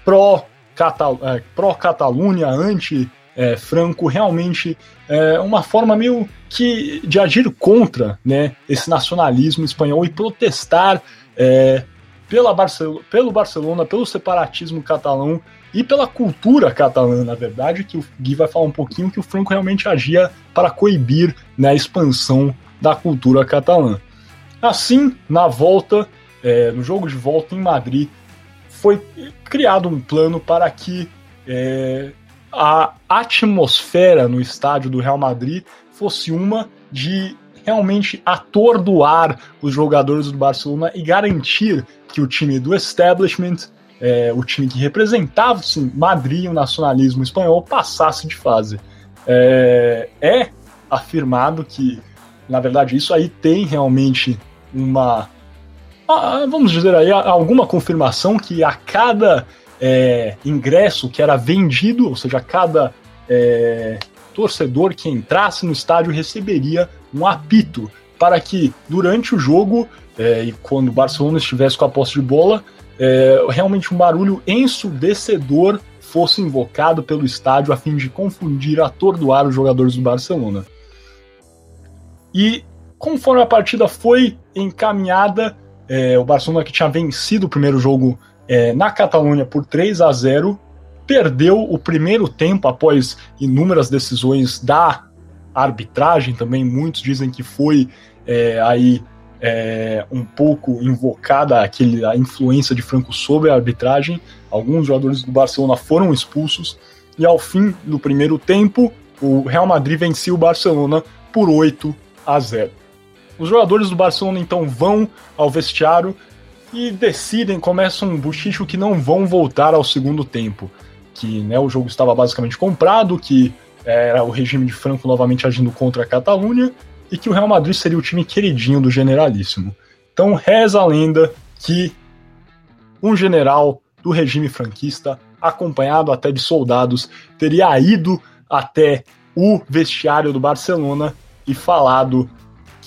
pró é, pró-Catalunha, anti-Franco, realmente é uma forma meio que de agir contra né, esse nacionalismo espanhol e protestar é, pela Barcel pelo Barcelona, pelo separatismo catalão e pela cultura catalã, na verdade, que o Gui vai falar um pouquinho que o Franco realmente agia para coibir né, a expansão da cultura catalã. Assim, na volta, é, no jogo de volta em Madrid, foi criado um plano para que é, a atmosfera no estádio do Real Madrid fosse uma de realmente atordoar os jogadores do Barcelona e garantir que o time do establishment, é, o time que representava sim, Madrid, o nacionalismo espanhol, passasse de fase. É, é afirmado que, na verdade, isso aí tem realmente uma vamos dizer aí, alguma confirmação que a cada é, ingresso que era vendido, ou seja, cada é, torcedor que entrasse no estádio receberia um apito para que durante o jogo é, e quando o Barcelona estivesse com a posse de bola, é, realmente um barulho ensurdecedor fosse invocado pelo estádio a fim de confundir, atordoar os jogadores do Barcelona. E conforme a partida foi encaminhada, é, o Barcelona que tinha vencido o primeiro jogo é, na Catalunha por 3 a 0 perdeu o primeiro tempo após inúmeras decisões da arbitragem também. Muitos dizem que foi é, aí é, um pouco invocada aquele, a influência de Franco sobre a arbitragem. Alguns jogadores do Barcelona foram expulsos e ao fim do primeiro tempo o Real Madrid venceu o Barcelona por 8 a 0. Os jogadores do Barcelona então vão ao vestiário e decidem, começam um buchicho que não vão voltar ao segundo tempo. Que né, o jogo estava basicamente comprado, que era o regime de Franco novamente agindo contra a Catalunha e que o Real Madrid seria o time queridinho do generalíssimo. Então reza a lenda que um general do regime franquista, acompanhado até de soldados, teria ido até o vestiário do Barcelona e falado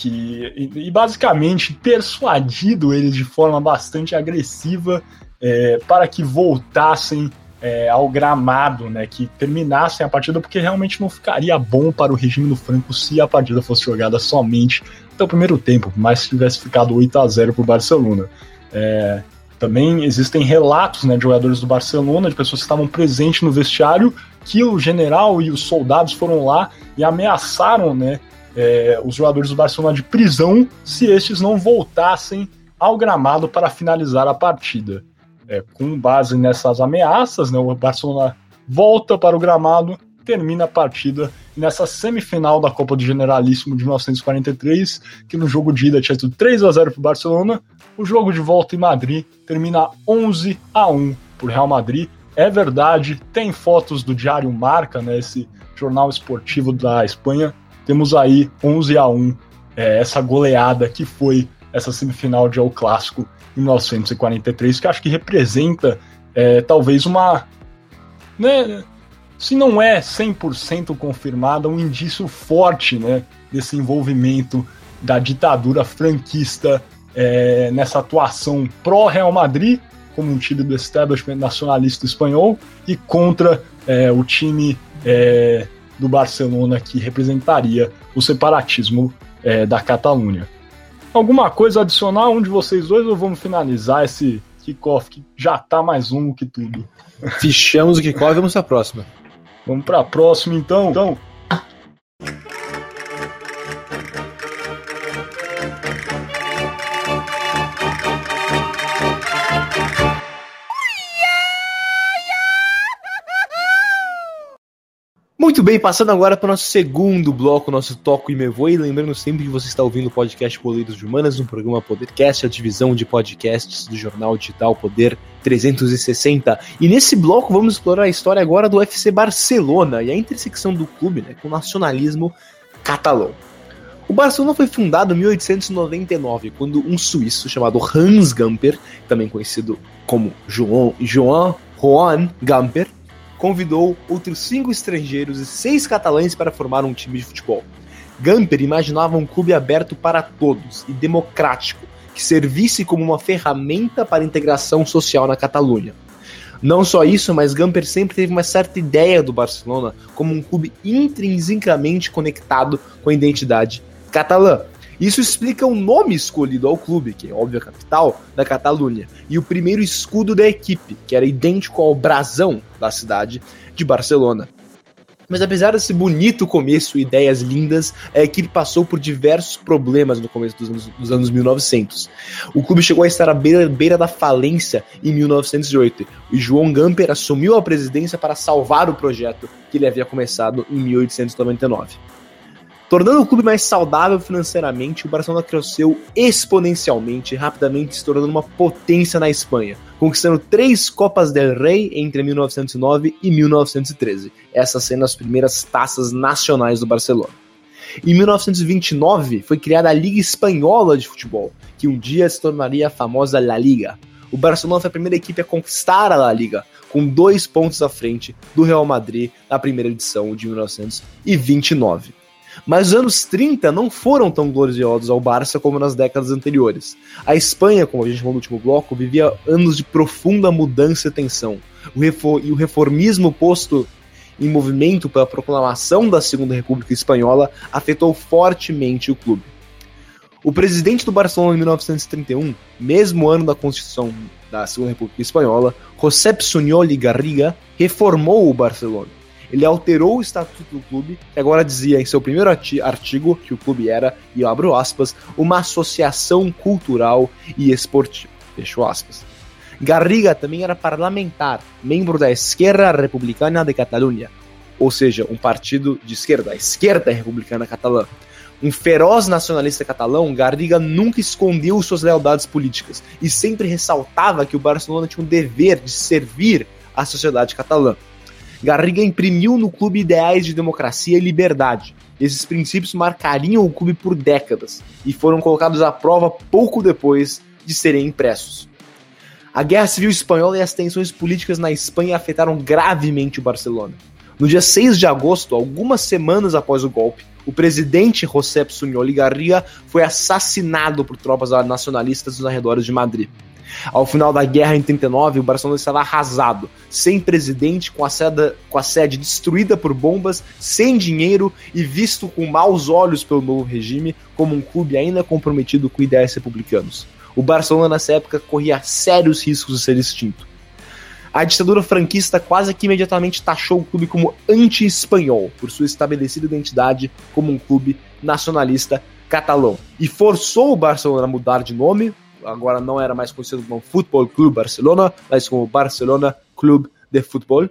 que e, basicamente persuadido eles de forma bastante agressiva é, para que voltassem é, ao gramado, né, que terminassem a partida, porque realmente não ficaria bom para o regime do Franco se a partida fosse jogada somente até o primeiro tempo, mas se tivesse ficado 8 a 0 para o Barcelona. É, também existem relatos né, de jogadores do Barcelona, de pessoas que estavam presentes no vestiário, que o general e os soldados foram lá e ameaçaram né, é, os jogadores do Barcelona de prisão se estes não voltassem ao gramado para finalizar a partida. É, com base nessas ameaças, né, o Barcelona volta para o gramado, termina a partida nessa semifinal da Copa do Generalíssimo de 1943, que no jogo de ida tinha sido 3 a 0 para o Barcelona. O jogo de volta em Madrid termina 11 a 1 por Real Madrid. É verdade, tem fotos do Diário Marca, né, esse jornal esportivo da Espanha, temos aí 11 a 1 é, essa goleada que foi essa semifinal de El Clássico em 1943, que acho que representa é, talvez uma. Né, se não é 100% confirmada, um indício forte né, desse envolvimento da ditadura franquista é, nessa atuação pró-Real Madrid, como um time do establishment nacionalista espanhol, e contra é, o time é, do Barcelona que representaria o separatismo é, da Catalunha. Alguma coisa adicional um de vocês dois ou vamos finalizar esse kickoff, que já tá mais um que tudo. Fechamos o kickoff e vamos pra próxima. Vamos pra próxima então. Então, Muito bem, passando agora para o nosso segundo bloco, nosso Toco e Me Voe. Lembrando sempre que você está ouvindo o podcast Boleiros de Humanas, um programa Podercast, a divisão de podcasts do jornal digital Poder 360. E nesse bloco vamos explorar a história agora do FC Barcelona e a intersecção do clube né, com o nacionalismo catalão. O Barcelona foi fundado em 1899, quando um suíço chamado Hans Gamper, também conhecido como João, João Juan Gamper, convidou outros cinco estrangeiros e seis catalães para formar um time de futebol. Gamper imaginava um clube aberto para todos e democrático, que servisse como uma ferramenta para a integração social na Catalunha. Não só isso, mas Gamper sempre teve uma certa ideia do Barcelona como um clube intrinsecamente conectado com a identidade catalã, isso explica o nome escolhido ao clube, que é óbvio a capital da Catalunha, e o primeiro escudo da equipe, que era idêntico ao brasão da cidade de Barcelona. Mas apesar desse bonito começo e ideias lindas, a equipe passou por diversos problemas no começo dos anos, dos anos 1900. O clube chegou a estar à beira, beira, da falência em 1908 e João Gamper assumiu a presidência para salvar o projeto que ele havia começado em 1899. Tornando o clube mais saudável financeiramente, o Barcelona cresceu exponencialmente, rapidamente se tornando uma potência na Espanha, conquistando três Copas del Rey entre 1909 e 1913, essas sendo as primeiras taças nacionais do Barcelona. Em 1929 foi criada a Liga Espanhola de Futebol, que um dia se tornaria a famosa La Liga. O Barcelona foi a primeira equipe a conquistar a La Liga, com dois pontos à frente do Real Madrid na primeira edição de 1929. Mas os anos 30 não foram tão gloriosos ao Barça como nas décadas anteriores. A Espanha, como a gente falou no último bloco, vivia anos de profunda mudança e tensão. O e o reformismo posto em movimento pela proclamação da Segunda República Espanhola afetou fortemente o clube. O presidente do Barcelona em 1931, mesmo ano da Constituição da Segunda República Espanhola, Josep Suñol Garriga, reformou o Barcelona ele alterou o estatuto do clube, que agora dizia em seu primeiro artigo que o clube era, e eu abro aspas, uma associação cultural e esportiva. Fechou aspas. Garriga também era parlamentar, membro da Esquerda Republicana de Catalunha, ou seja, um partido de esquerda, a esquerda republicana catalã. Um feroz nacionalista catalão, Garriga nunca escondeu suas lealdades políticas e sempre ressaltava que o Barcelona tinha um dever de servir a sociedade catalã. Garriga imprimiu no clube ideais de democracia e liberdade. Esses princípios marcariam o clube por décadas e foram colocados à prova pouco depois de serem impressos. A Guerra Civil Espanhola e as tensões políticas na Espanha afetaram gravemente o Barcelona. No dia 6 de agosto, algumas semanas após o golpe, o presidente José Suñol Garriga foi assassinado por tropas nacionalistas nos arredores de Madrid. Ao final da guerra em 39, o Barcelona estava arrasado, sem presidente, com a, sede, com a sede destruída por bombas, sem dinheiro e visto com maus olhos pelo novo regime como um clube ainda comprometido com ideais republicanos. O Barcelona nessa época corria sérios riscos de ser extinto. A ditadura franquista quase que imediatamente taxou o clube como anti-espanhol, por sua estabelecida identidade como um clube nacionalista catalão, e forçou o Barcelona a mudar de nome, agora não era mais conhecido como Futebol Clube Barcelona, mas como Barcelona Clube de Futebol.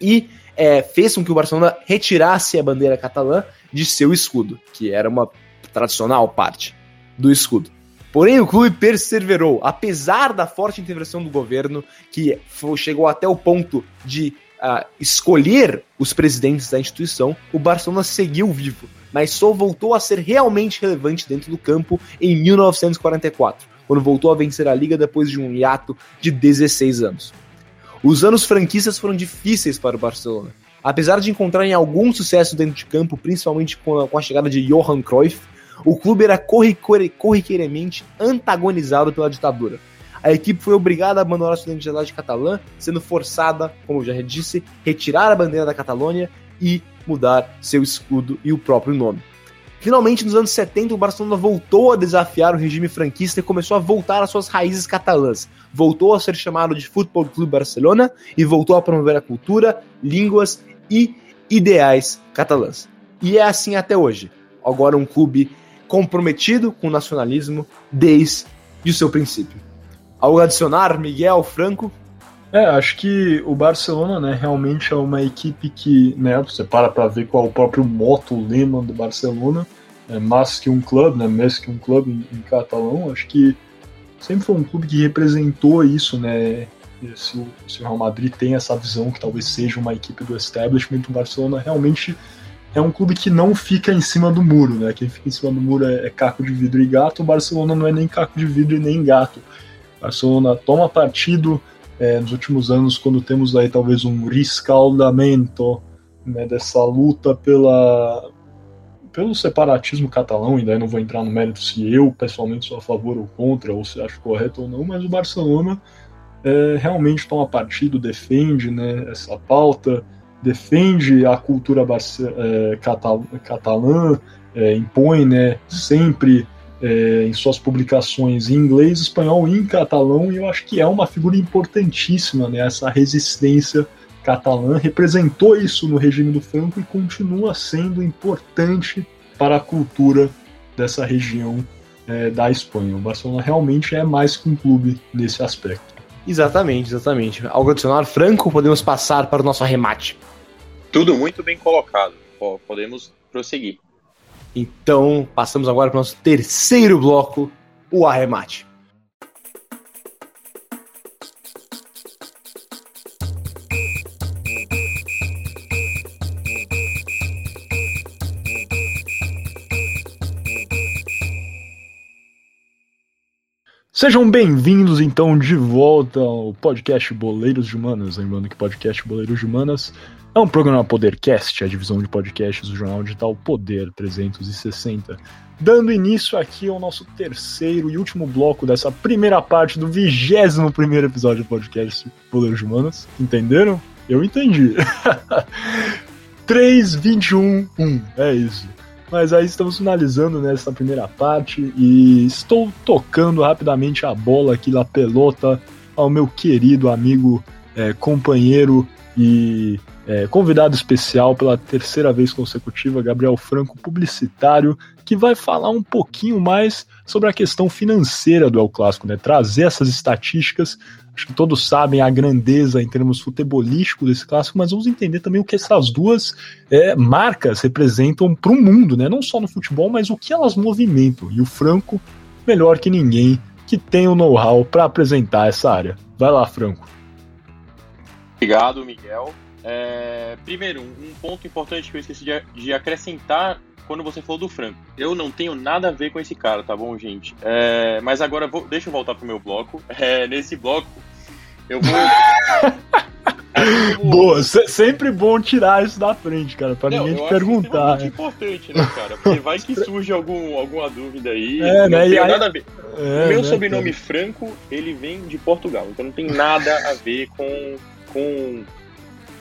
E é, fez com que o Barcelona retirasse a bandeira catalã de seu escudo, que era uma tradicional parte do escudo. Porém, o clube perseverou, apesar da forte intervenção do governo, que chegou até o ponto de uh, escolher os presidentes da instituição, o Barcelona seguiu vivo, mas só voltou a ser realmente relevante dentro do campo em 1944, quando voltou a vencer a liga depois de um hiato de 16 anos. Os anos franquistas foram difíceis para o Barcelona. Apesar de encontrarem algum sucesso dentro de campo, principalmente com a, com a chegada de Johan Cruyff, o clube era corriqueiramente antagonizado pela ditadura. A equipe foi obrigada a abandonar sua identidade catalã, sendo forçada, como eu já disse, retirar a bandeira da Catalônia e mudar seu escudo e o próprio nome. Finalmente, nos anos 70, o Barcelona voltou a desafiar o regime franquista e começou a voltar às suas raízes catalãs. Voltou a ser chamado de Futebol Clube Barcelona e voltou a promover a cultura, línguas e ideais catalãs. E é assim até hoje. Agora um clube comprometido com o nacionalismo desde o seu princípio. Algo a adicionar, Miguel Franco? É, acho que o Barcelona, né, realmente é uma equipe que, né, você para para ver qual é o próprio moto, o lema do Barcelona, é mais que um clube, né, mais que um clube em, em catalão, acho que sempre foi um clube que representou isso, né, se o, se o Real Madrid tem essa visão que talvez seja uma equipe do establishment, o Barcelona realmente é um clube que não fica em cima do muro, né, quem fica em cima do muro é, é caco de vidro e gato, o Barcelona não é nem caco de vidro e nem gato, Barcelona toma partido, é, nos últimos anos, quando temos aí talvez um riscaldamento né, dessa luta pela, pelo separatismo catalão, e daí não vou entrar no mérito se eu pessoalmente sou a favor ou contra, ou se acho correto ou não, mas o Barcelona é, realmente toma partido, defende né, essa pauta, defende a cultura é, catal catalã, impõe né, sempre é, em suas publicações em inglês, espanhol e em catalão, e eu acho que é uma figura importantíssima, né, essa resistência catalã, representou isso no regime do Franco e continua sendo importante para a cultura dessa região é, da Espanha. O Barcelona realmente é mais que um clube nesse aspecto. Exatamente, exatamente. Algo adicionar, Franco, podemos passar para o nosso arremate. Tudo muito bem colocado. Podemos prosseguir. Então, passamos agora para o nosso terceiro bloco, o arremate. Sejam bem-vindos então de volta ao podcast Boleiros de Humanas. Lembrando que podcast Boleiros de Humanas é um programa Podercast, a divisão de podcasts do jornal digital Poder 360. Dando início aqui ao nosso terceiro e último bloco dessa primeira parte do 21 primeiro episódio do podcast Poder de Humanas. Entenderam? Eu entendi. 3, 21, 1. É isso. Mas aí estamos finalizando nessa primeira parte e estou tocando rapidamente a bola aqui na pelota ao meu querido amigo, é, companheiro e é, convidado especial pela terceira vez consecutiva, Gabriel Franco, publicitário, que vai falar um pouquinho mais sobre a questão financeira do El Clássico, né? Trazer essas estatísticas. Acho que todos sabem a grandeza em termos futebolísticos desse clássico, mas vamos entender também o que essas duas é, marcas representam para o mundo, né? Não só no futebol, mas o que elas movimentam. E o Franco, melhor que ninguém, que tem o know-how para apresentar essa área. Vai lá, Franco. Obrigado, Miguel. É, primeiro, um ponto importante que eu esqueci de, de, acrescentar quando você falou do Franco. Eu não tenho nada a ver com esse cara, tá bom, gente? É, mas agora, vou, deixa eu voltar pro meu bloco. É, nesse bloco, eu vou. Boa, sempre bom tirar isso da frente, cara, pra não, ninguém te perguntar. É importante, né, cara? Porque vai que surge algum, alguma dúvida aí. É, não né, tem nada a ver. É, o meu né, sobrenome cara. Franco, ele vem de Portugal, então não tem nada a ver com, com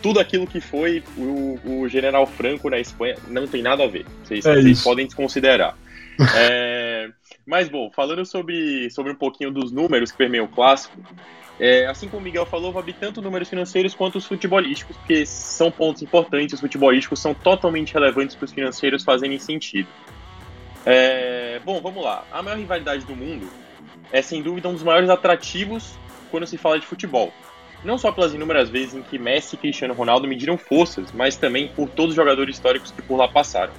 tudo aquilo que foi o, o General Franco na Espanha não tem nada a ver. Vocês, é vocês podem desconsiderar. é, mas, bom, falando sobre, sobre um pouquinho dos números que permeiam o clássico, é, assim como o Miguel falou, vale tanto números financeiros quanto os futebolísticos, porque são pontos importantes, os futebolísticos são totalmente relevantes para os financeiros fazerem sentido. É, bom, vamos lá. A maior rivalidade do mundo é, sem dúvida, um dos maiores atrativos quando se fala de futebol não só pelas inúmeras vezes em que Messi e Cristiano Ronaldo mediram forças, mas também por todos os jogadores históricos que por lá passaram.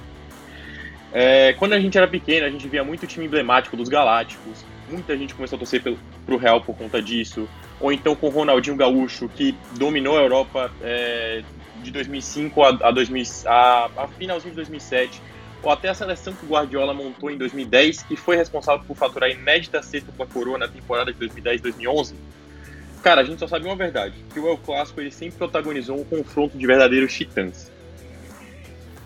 É, quando a gente era pequeno, a gente via muito time emblemático dos Galácticos, muita gente começou a torcer pelo, pro Real por conta disso, ou então com o Ronaldinho Gaúcho, que dominou a Europa é, de 2005 a, a, 2000, a, a finalzinho de 2007, ou até a seleção que o Guardiola montou em 2010, que foi responsável por faturar a inédita sexta coroa na temporada de 2010-2011, Cara, a gente só sabe uma verdade, que o El Clássico ele sempre protagonizou um confronto de verdadeiros titãs.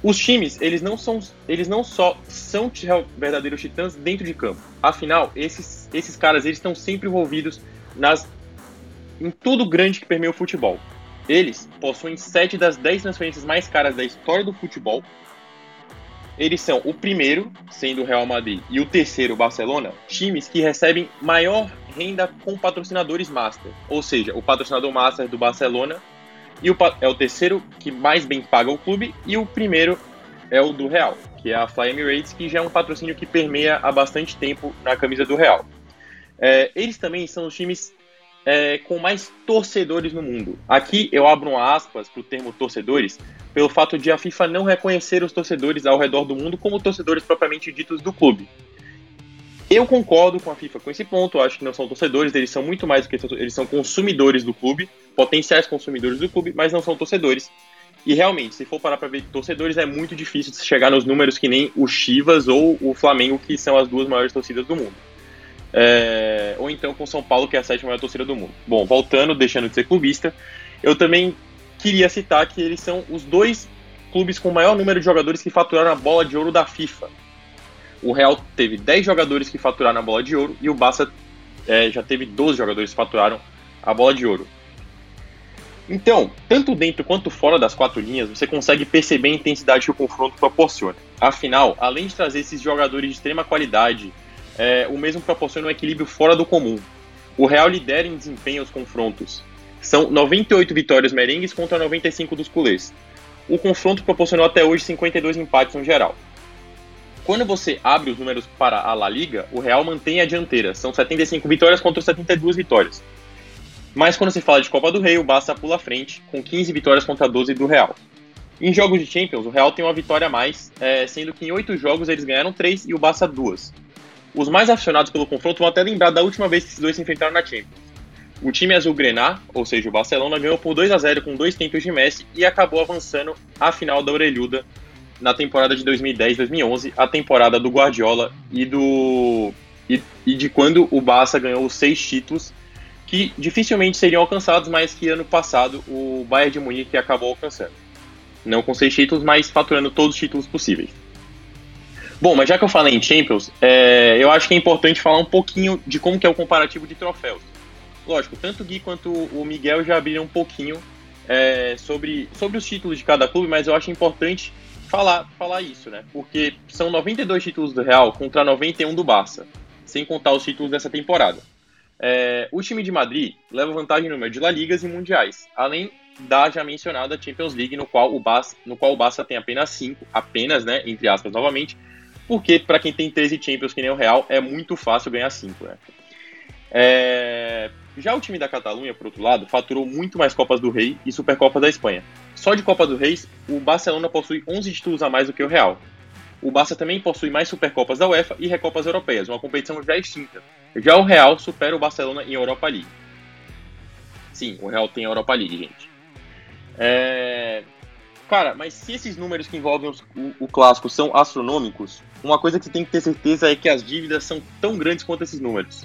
Os times, eles não são, eles não só são verdadeiros titãs dentro de campo. Afinal, esses, esses caras, eles estão sempre envolvidos nas em tudo grande que permeia o futebol. Eles possuem sete das dez transferências mais caras da história do futebol. Eles são o primeiro, sendo o Real Madrid, e o terceiro, o Barcelona, times que recebem maior renda com patrocinadores master. Ou seja, o patrocinador master do Barcelona e o, é o terceiro que mais bem paga o clube, e o primeiro é o do Real, que é a Fly Emirates, que já é um patrocínio que permeia há bastante tempo na camisa do Real. É, eles também são os times é, com mais torcedores no mundo. Aqui eu abro um aspas para o termo torcedores, pelo fato de a FIFA não reconhecer os torcedores ao redor do mundo como torcedores propriamente ditos do clube. Eu concordo com a FIFA com esse ponto, acho que não são torcedores, eles são muito mais do que eles são consumidores do clube, potenciais consumidores do clube, mas não são torcedores. E realmente, se for parar para ver torcedores, é muito difícil chegar nos números que nem o Chivas ou o Flamengo, que são as duas maiores torcidas do mundo. É... ou então com São Paulo, que é a sétima maior torcida do mundo. Bom, voltando, deixando de ser clubista, eu também queria citar que eles são os dois clubes com o maior número de jogadores que faturaram a bola de ouro da FIFA. O Real teve 10 jogadores que faturaram a bola de ouro e o Barça é, já teve 12 jogadores que faturaram a bola de ouro. Então, tanto dentro quanto fora das quatro linhas, você consegue perceber a intensidade que o confronto proporciona. Afinal, além de trazer esses jogadores de extrema qualidade, é, o mesmo proporciona um equilíbrio fora do comum. O Real lidera em desempenho os confrontos. São 98 vitórias merengues contra 95 dos culés. O confronto proporcionou até hoje 52 empates no geral. Quando você abre os números para a La Liga, o Real mantém a dianteira. São 75 vitórias contra 72 vitórias. Mas quando se fala de Copa do Rei, o Barça pula à frente, com 15 vitórias contra 12 do Real. Em jogos de Champions, o Real tem uma vitória a mais, é, sendo que em 8 jogos eles ganharam 3 e o Barça 2. Os mais aficionados pelo confronto vão até lembrar da última vez que esses dois se enfrentaram na Champions. O time azul grená, ou seja, o Barcelona, ganhou por 2 a 0 com dois tempos de Messi e acabou avançando à final da orelhuda na temporada de 2010-2011, a temporada do Guardiola e do e, e de quando o Barça ganhou os seis títulos que dificilmente seriam alcançados, mas que ano passado o Bayern de Munique acabou alcançando. Não com seis títulos, mas faturando todos os títulos possíveis. Bom, mas já que eu falei em Champions, é, eu acho que é importante falar um pouquinho de como que é o comparativo de troféus. Lógico, tanto o Gui quanto o Miguel já abriram um pouquinho é, sobre, sobre os títulos de cada clube, mas eu acho importante falar, falar isso, né? Porque são 92 títulos do Real contra 91 do Barça, sem contar os títulos dessa temporada. É, o time de Madrid leva vantagem no número de La Ligas e Mundiais, além da já mencionada Champions League, no qual o Barça, no qual o Barça tem apenas 5, apenas, né, entre aspas, novamente, porque para quem tem 13 Champions, que nem o Real, é muito fácil ganhar 5, né? É... Já o time da Catalunha, por outro lado, faturou muito mais Copas do Rei e Supercopa da Espanha. Só de Copa do Rei, o Barcelona possui 11 títulos a mais do que o Real. O Barça também possui mais Supercopas da UEFA e Recopas Europeias, uma competição já extinta. Já o Real supera o Barcelona em Europa League. Sim, o Real tem Europa League, gente. É... Cara, mas se esses números que envolvem os, o, o, clássico são astronômicos, uma coisa que você tem que ter certeza é que as dívidas são tão grandes quanto esses números.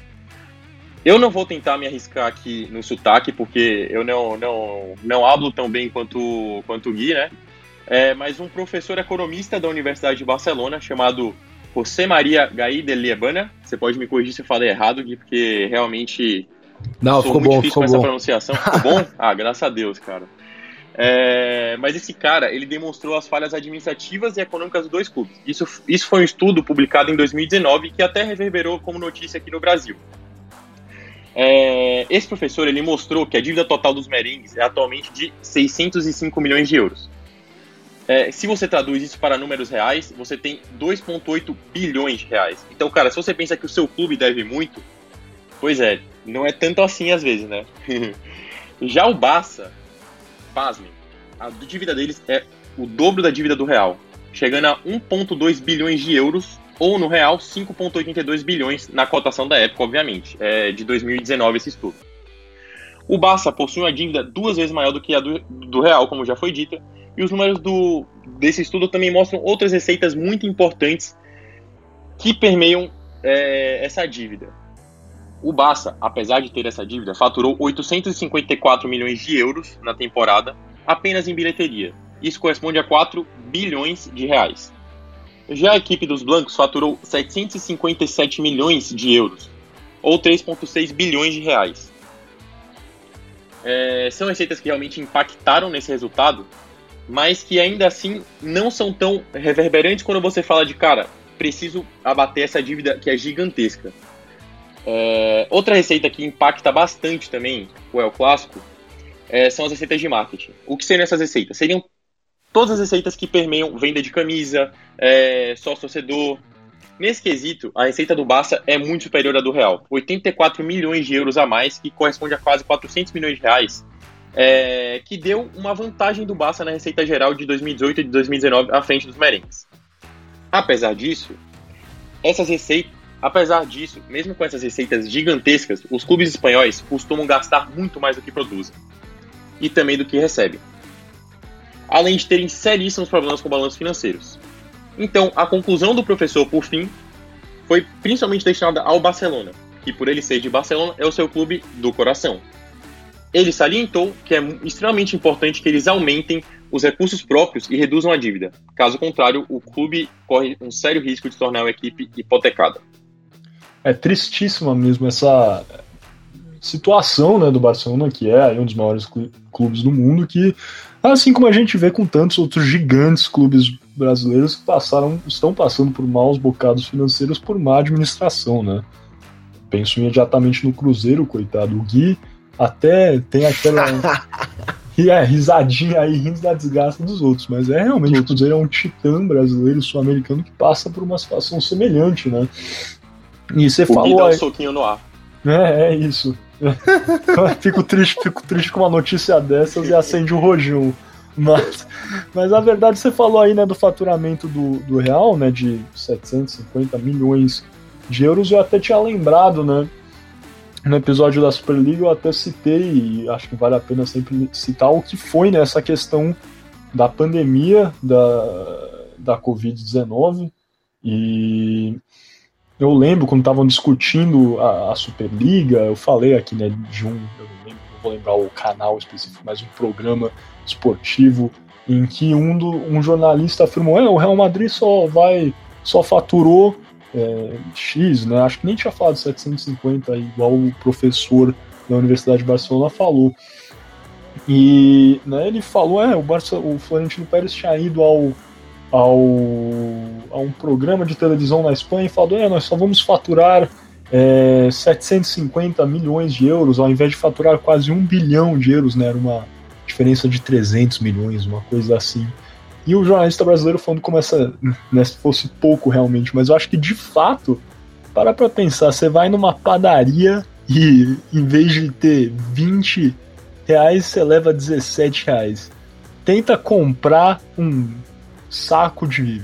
Eu não vou tentar me arriscar aqui no sotaque, porque eu não, não, não hablo tão bem quanto, quanto o Gui, né? É, mas um professor economista da Universidade de Barcelona, chamado José Maria Gai de Liebana. Você pode me corrigir se eu falei errado, Gui, porque realmente. Não, ficou bom, ficou com bom. essa pronunciação. Ficou bom? Ah, graças a Deus, cara. É, mas esse cara, ele demonstrou as falhas administrativas e econômicas dos dois clubes. Isso, isso foi um estudo publicado em 2019 que até reverberou como notícia aqui no Brasil. É, esse professor ele mostrou que a dívida total dos merengues é atualmente de 605 milhões de euros. É, se você traduz isso para números reais, você tem 2,8 bilhões de reais. Então, cara, se você pensa que o seu clube deve muito, pois é, não é tanto assim às vezes, né? Já o Barça, pasmem, a dívida deles é o dobro da dívida do Real, chegando a 1,2 bilhões de euros, ou no Real, 5,82 bilhões na cotação da época, obviamente, é de 2019 esse estudo. O Barça possui uma dívida duas vezes maior do que a do, do Real, como já foi dita, e os números do, desse estudo também mostram outras receitas muito importantes que permeiam é, essa dívida. O Barça, apesar de ter essa dívida, faturou 854 milhões de euros na temporada apenas em bilheteria. Isso corresponde a 4 bilhões de reais. Já a equipe dos Blancos faturou 757 milhões de euros, ou 3,6 bilhões de reais. É, são receitas que realmente impactaram nesse resultado, mas que ainda assim não são tão reverberantes quando você fala de, cara, preciso abater essa dívida que é gigantesca. É, outra receita que impacta bastante também o El Clássico é, são as receitas de marketing. O que seriam essas receitas? Seriam todas as receitas que permeiam venda de camisa, é, sócio-torcedor. Nesse quesito, a receita do Barça é muito superior à do Real. 84 milhões de euros a mais, que corresponde a quase 400 milhões de reais, é, que deu uma vantagem do Barça na receita geral de 2018 e de 2019 à frente dos merengues. Apesar disso, essas receitas, apesar disso, mesmo com essas receitas gigantescas, os clubes espanhóis costumam gastar muito mais do que produzem e também do que recebem, além de terem seríssimos problemas com balanços financeiros. Então, a conclusão do professor, por fim, foi principalmente destinada ao Barcelona, que por ele ser de Barcelona é o seu clube do coração. Ele salientou que é extremamente importante que eles aumentem os recursos próprios e reduzam a dívida. Caso contrário, o clube corre um sério risco de tornar uma equipe hipotecada. É tristíssima mesmo essa situação né, do Barcelona, que é um dos maiores clubes do mundo, que assim como a gente vê com tantos outros gigantes clubes brasileiros que passaram, estão passando por maus bocados financeiros por má administração, né? Penso imediatamente no Cruzeiro, coitado. O Gui até tem aquela E é, risadinha aí, rindo da desgraça dos outros. Mas é realmente, o Cruzeiro é um titã brasileiro, sul-americano, que passa por uma situação semelhante, né? E você o falou. Dá um soquinho no ar. É, é isso. fico triste, fico triste com uma notícia dessas e acende o rojão. Mas, mas a verdade, você falou aí, né, do faturamento do, do Real, né, de 750 milhões de euros. Eu até tinha lembrado, né, no episódio da Superliga eu até citei, e acho que vale a pena sempre citar, o que foi nessa né, questão da pandemia da, da Covid-19. E eu lembro quando estavam discutindo a, a, Superliga, eu falei aqui né, de um, eu não, lembro, não vou lembrar o canal específico, mas um programa esportivo em que um, do, um jornalista afirmou: é, o Real Madrid só vai, só faturou é, X, né? Acho que nem tinha falado 750, igual o professor da Universidade de Barcelona falou. E né, ele falou, é, o, Barça, o Florentino Pérez tinha ido ao, ao, a um programa de televisão na Espanha e falou, é, nós só vamos faturar é, 750 milhões de euros, ao invés de faturar quase um bilhão de euros, né? Era uma diferença de 300 milhões, uma coisa assim. E o jornalista brasileiro falando como essa, né, se fosse pouco realmente, mas eu acho que de fato, para pra pensar, você vai numa padaria e em vez de ter 20 reais, você leva 17 reais. Tenta comprar um saco de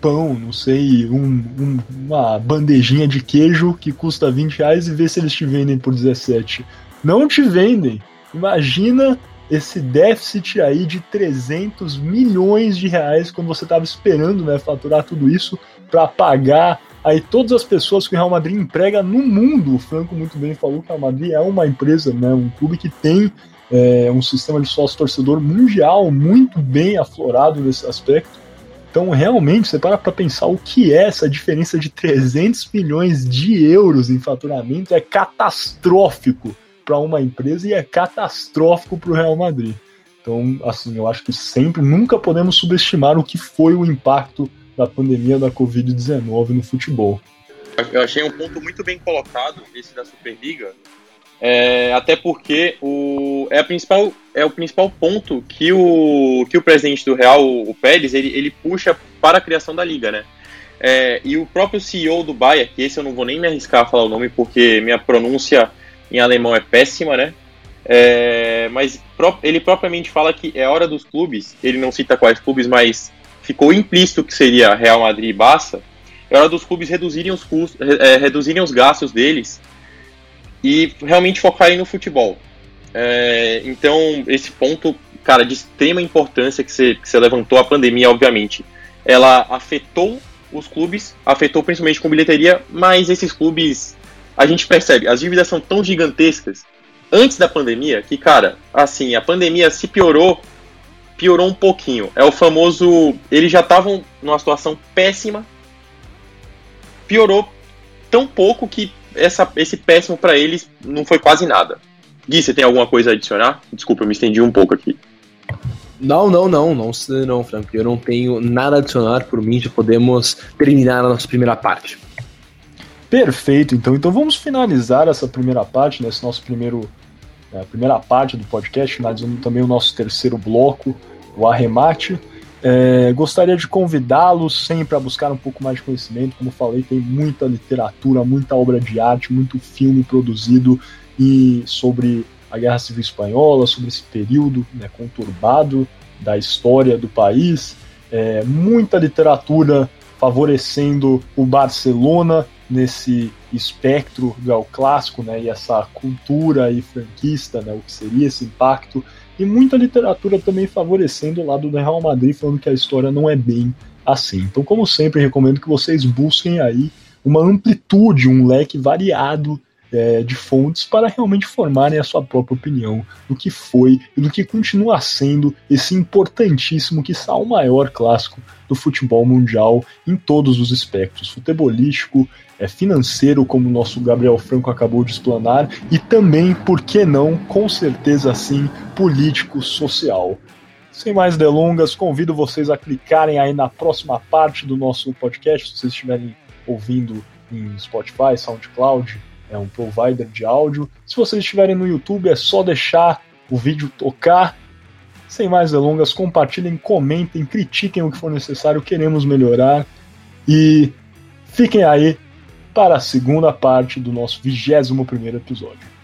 pão, não sei, um, um, uma bandejinha de queijo que custa 20 reais e vê se eles te vendem por 17. Não te vendem. Imagina esse déficit aí de 300 milhões de reais quando você estava esperando né, faturar tudo isso para pagar aí todas as pessoas que o Real Madrid emprega no mundo. O Franco muito bem falou que o Real Madrid é uma empresa, né, um clube que tem é, um sistema de sócio-torcedor mundial muito bem aflorado nesse aspecto. Então, realmente, você para para pensar o que é essa diferença de 300 milhões de euros em faturamento, é catastrófico para uma empresa e é catastrófico para o Real Madrid. Então, assim, eu acho que sempre, nunca podemos subestimar o que foi o impacto da pandemia da Covid-19 no futebol. Eu achei um ponto muito bem colocado esse da Superliga, é, até porque o, é, a principal, é o principal ponto que o, que o presidente do Real, o Pérez, ele, ele puxa para a criação da liga, né? É, e o próprio CEO do Bayern, que esse eu não vou nem me arriscar a falar o nome porque minha pronúncia em alemão é péssima, né? É, mas ele propriamente fala que é hora dos clubes, ele não cita quais clubes, mas ficou implícito que seria Real Madrid e Barça, é hora dos clubes reduzirem os custos, é, reduzirem os gastos deles e realmente focarem no futebol. É, então, esse ponto, cara, de extrema importância que você, que você levantou, a pandemia, obviamente, ela afetou os clubes, afetou principalmente com bilheteria, mas esses clubes a gente percebe, as dívidas são tão gigantescas antes da pandemia que, cara, assim, a pandemia se piorou, piorou um pouquinho. É o famoso. Eles já estavam numa situação péssima, piorou tão pouco que essa, esse péssimo para eles não foi quase nada. Gui, você tem alguma coisa a adicionar? Desculpa, eu me estendi um pouco aqui. Não, não, não, não, não, Frank. Eu não tenho nada a adicionar por mim, já podemos terminar a nossa primeira parte. Perfeito, então. Então vamos finalizar essa primeira parte, nesse nosso primeiro. É, primeira parte do podcast, finalizando também o nosso terceiro bloco, o arremate. É, gostaria de convidá-los sempre a buscar um pouco mais de conhecimento. Como falei, tem muita literatura, muita obra de arte, muito filme produzido e sobre a Guerra Civil Espanhola, sobre esse período né, conturbado da história do país. É, muita literatura favorecendo o Barcelona nesse espectro do clássico, né, e essa cultura e franquista, né, o que seria esse impacto, e muita literatura também favorecendo o lado do Real Madrid, falando que a história não é bem assim. Então, como sempre, recomendo que vocês busquem aí uma amplitude, um leque variado é, de fontes para realmente formarem a sua própria opinião do que foi e do que continua sendo esse importantíssimo, que o maior clássico do futebol mundial em todos os espectros, futebolístico, é, financeiro, como o nosso Gabriel Franco acabou de explanar, e também, por que não, com certeza sim, político social. Sem mais delongas, convido vocês a clicarem aí na próxima parte do nosso podcast, se vocês estiverem ouvindo em Spotify, SoundCloud, é um provider de áudio. Se vocês estiverem no YouTube, é só deixar o vídeo tocar. Sem mais delongas, compartilhem, comentem, critiquem o que for necessário, queremos melhorar. E fiquem aí para a segunda parte do nosso 21 episódio.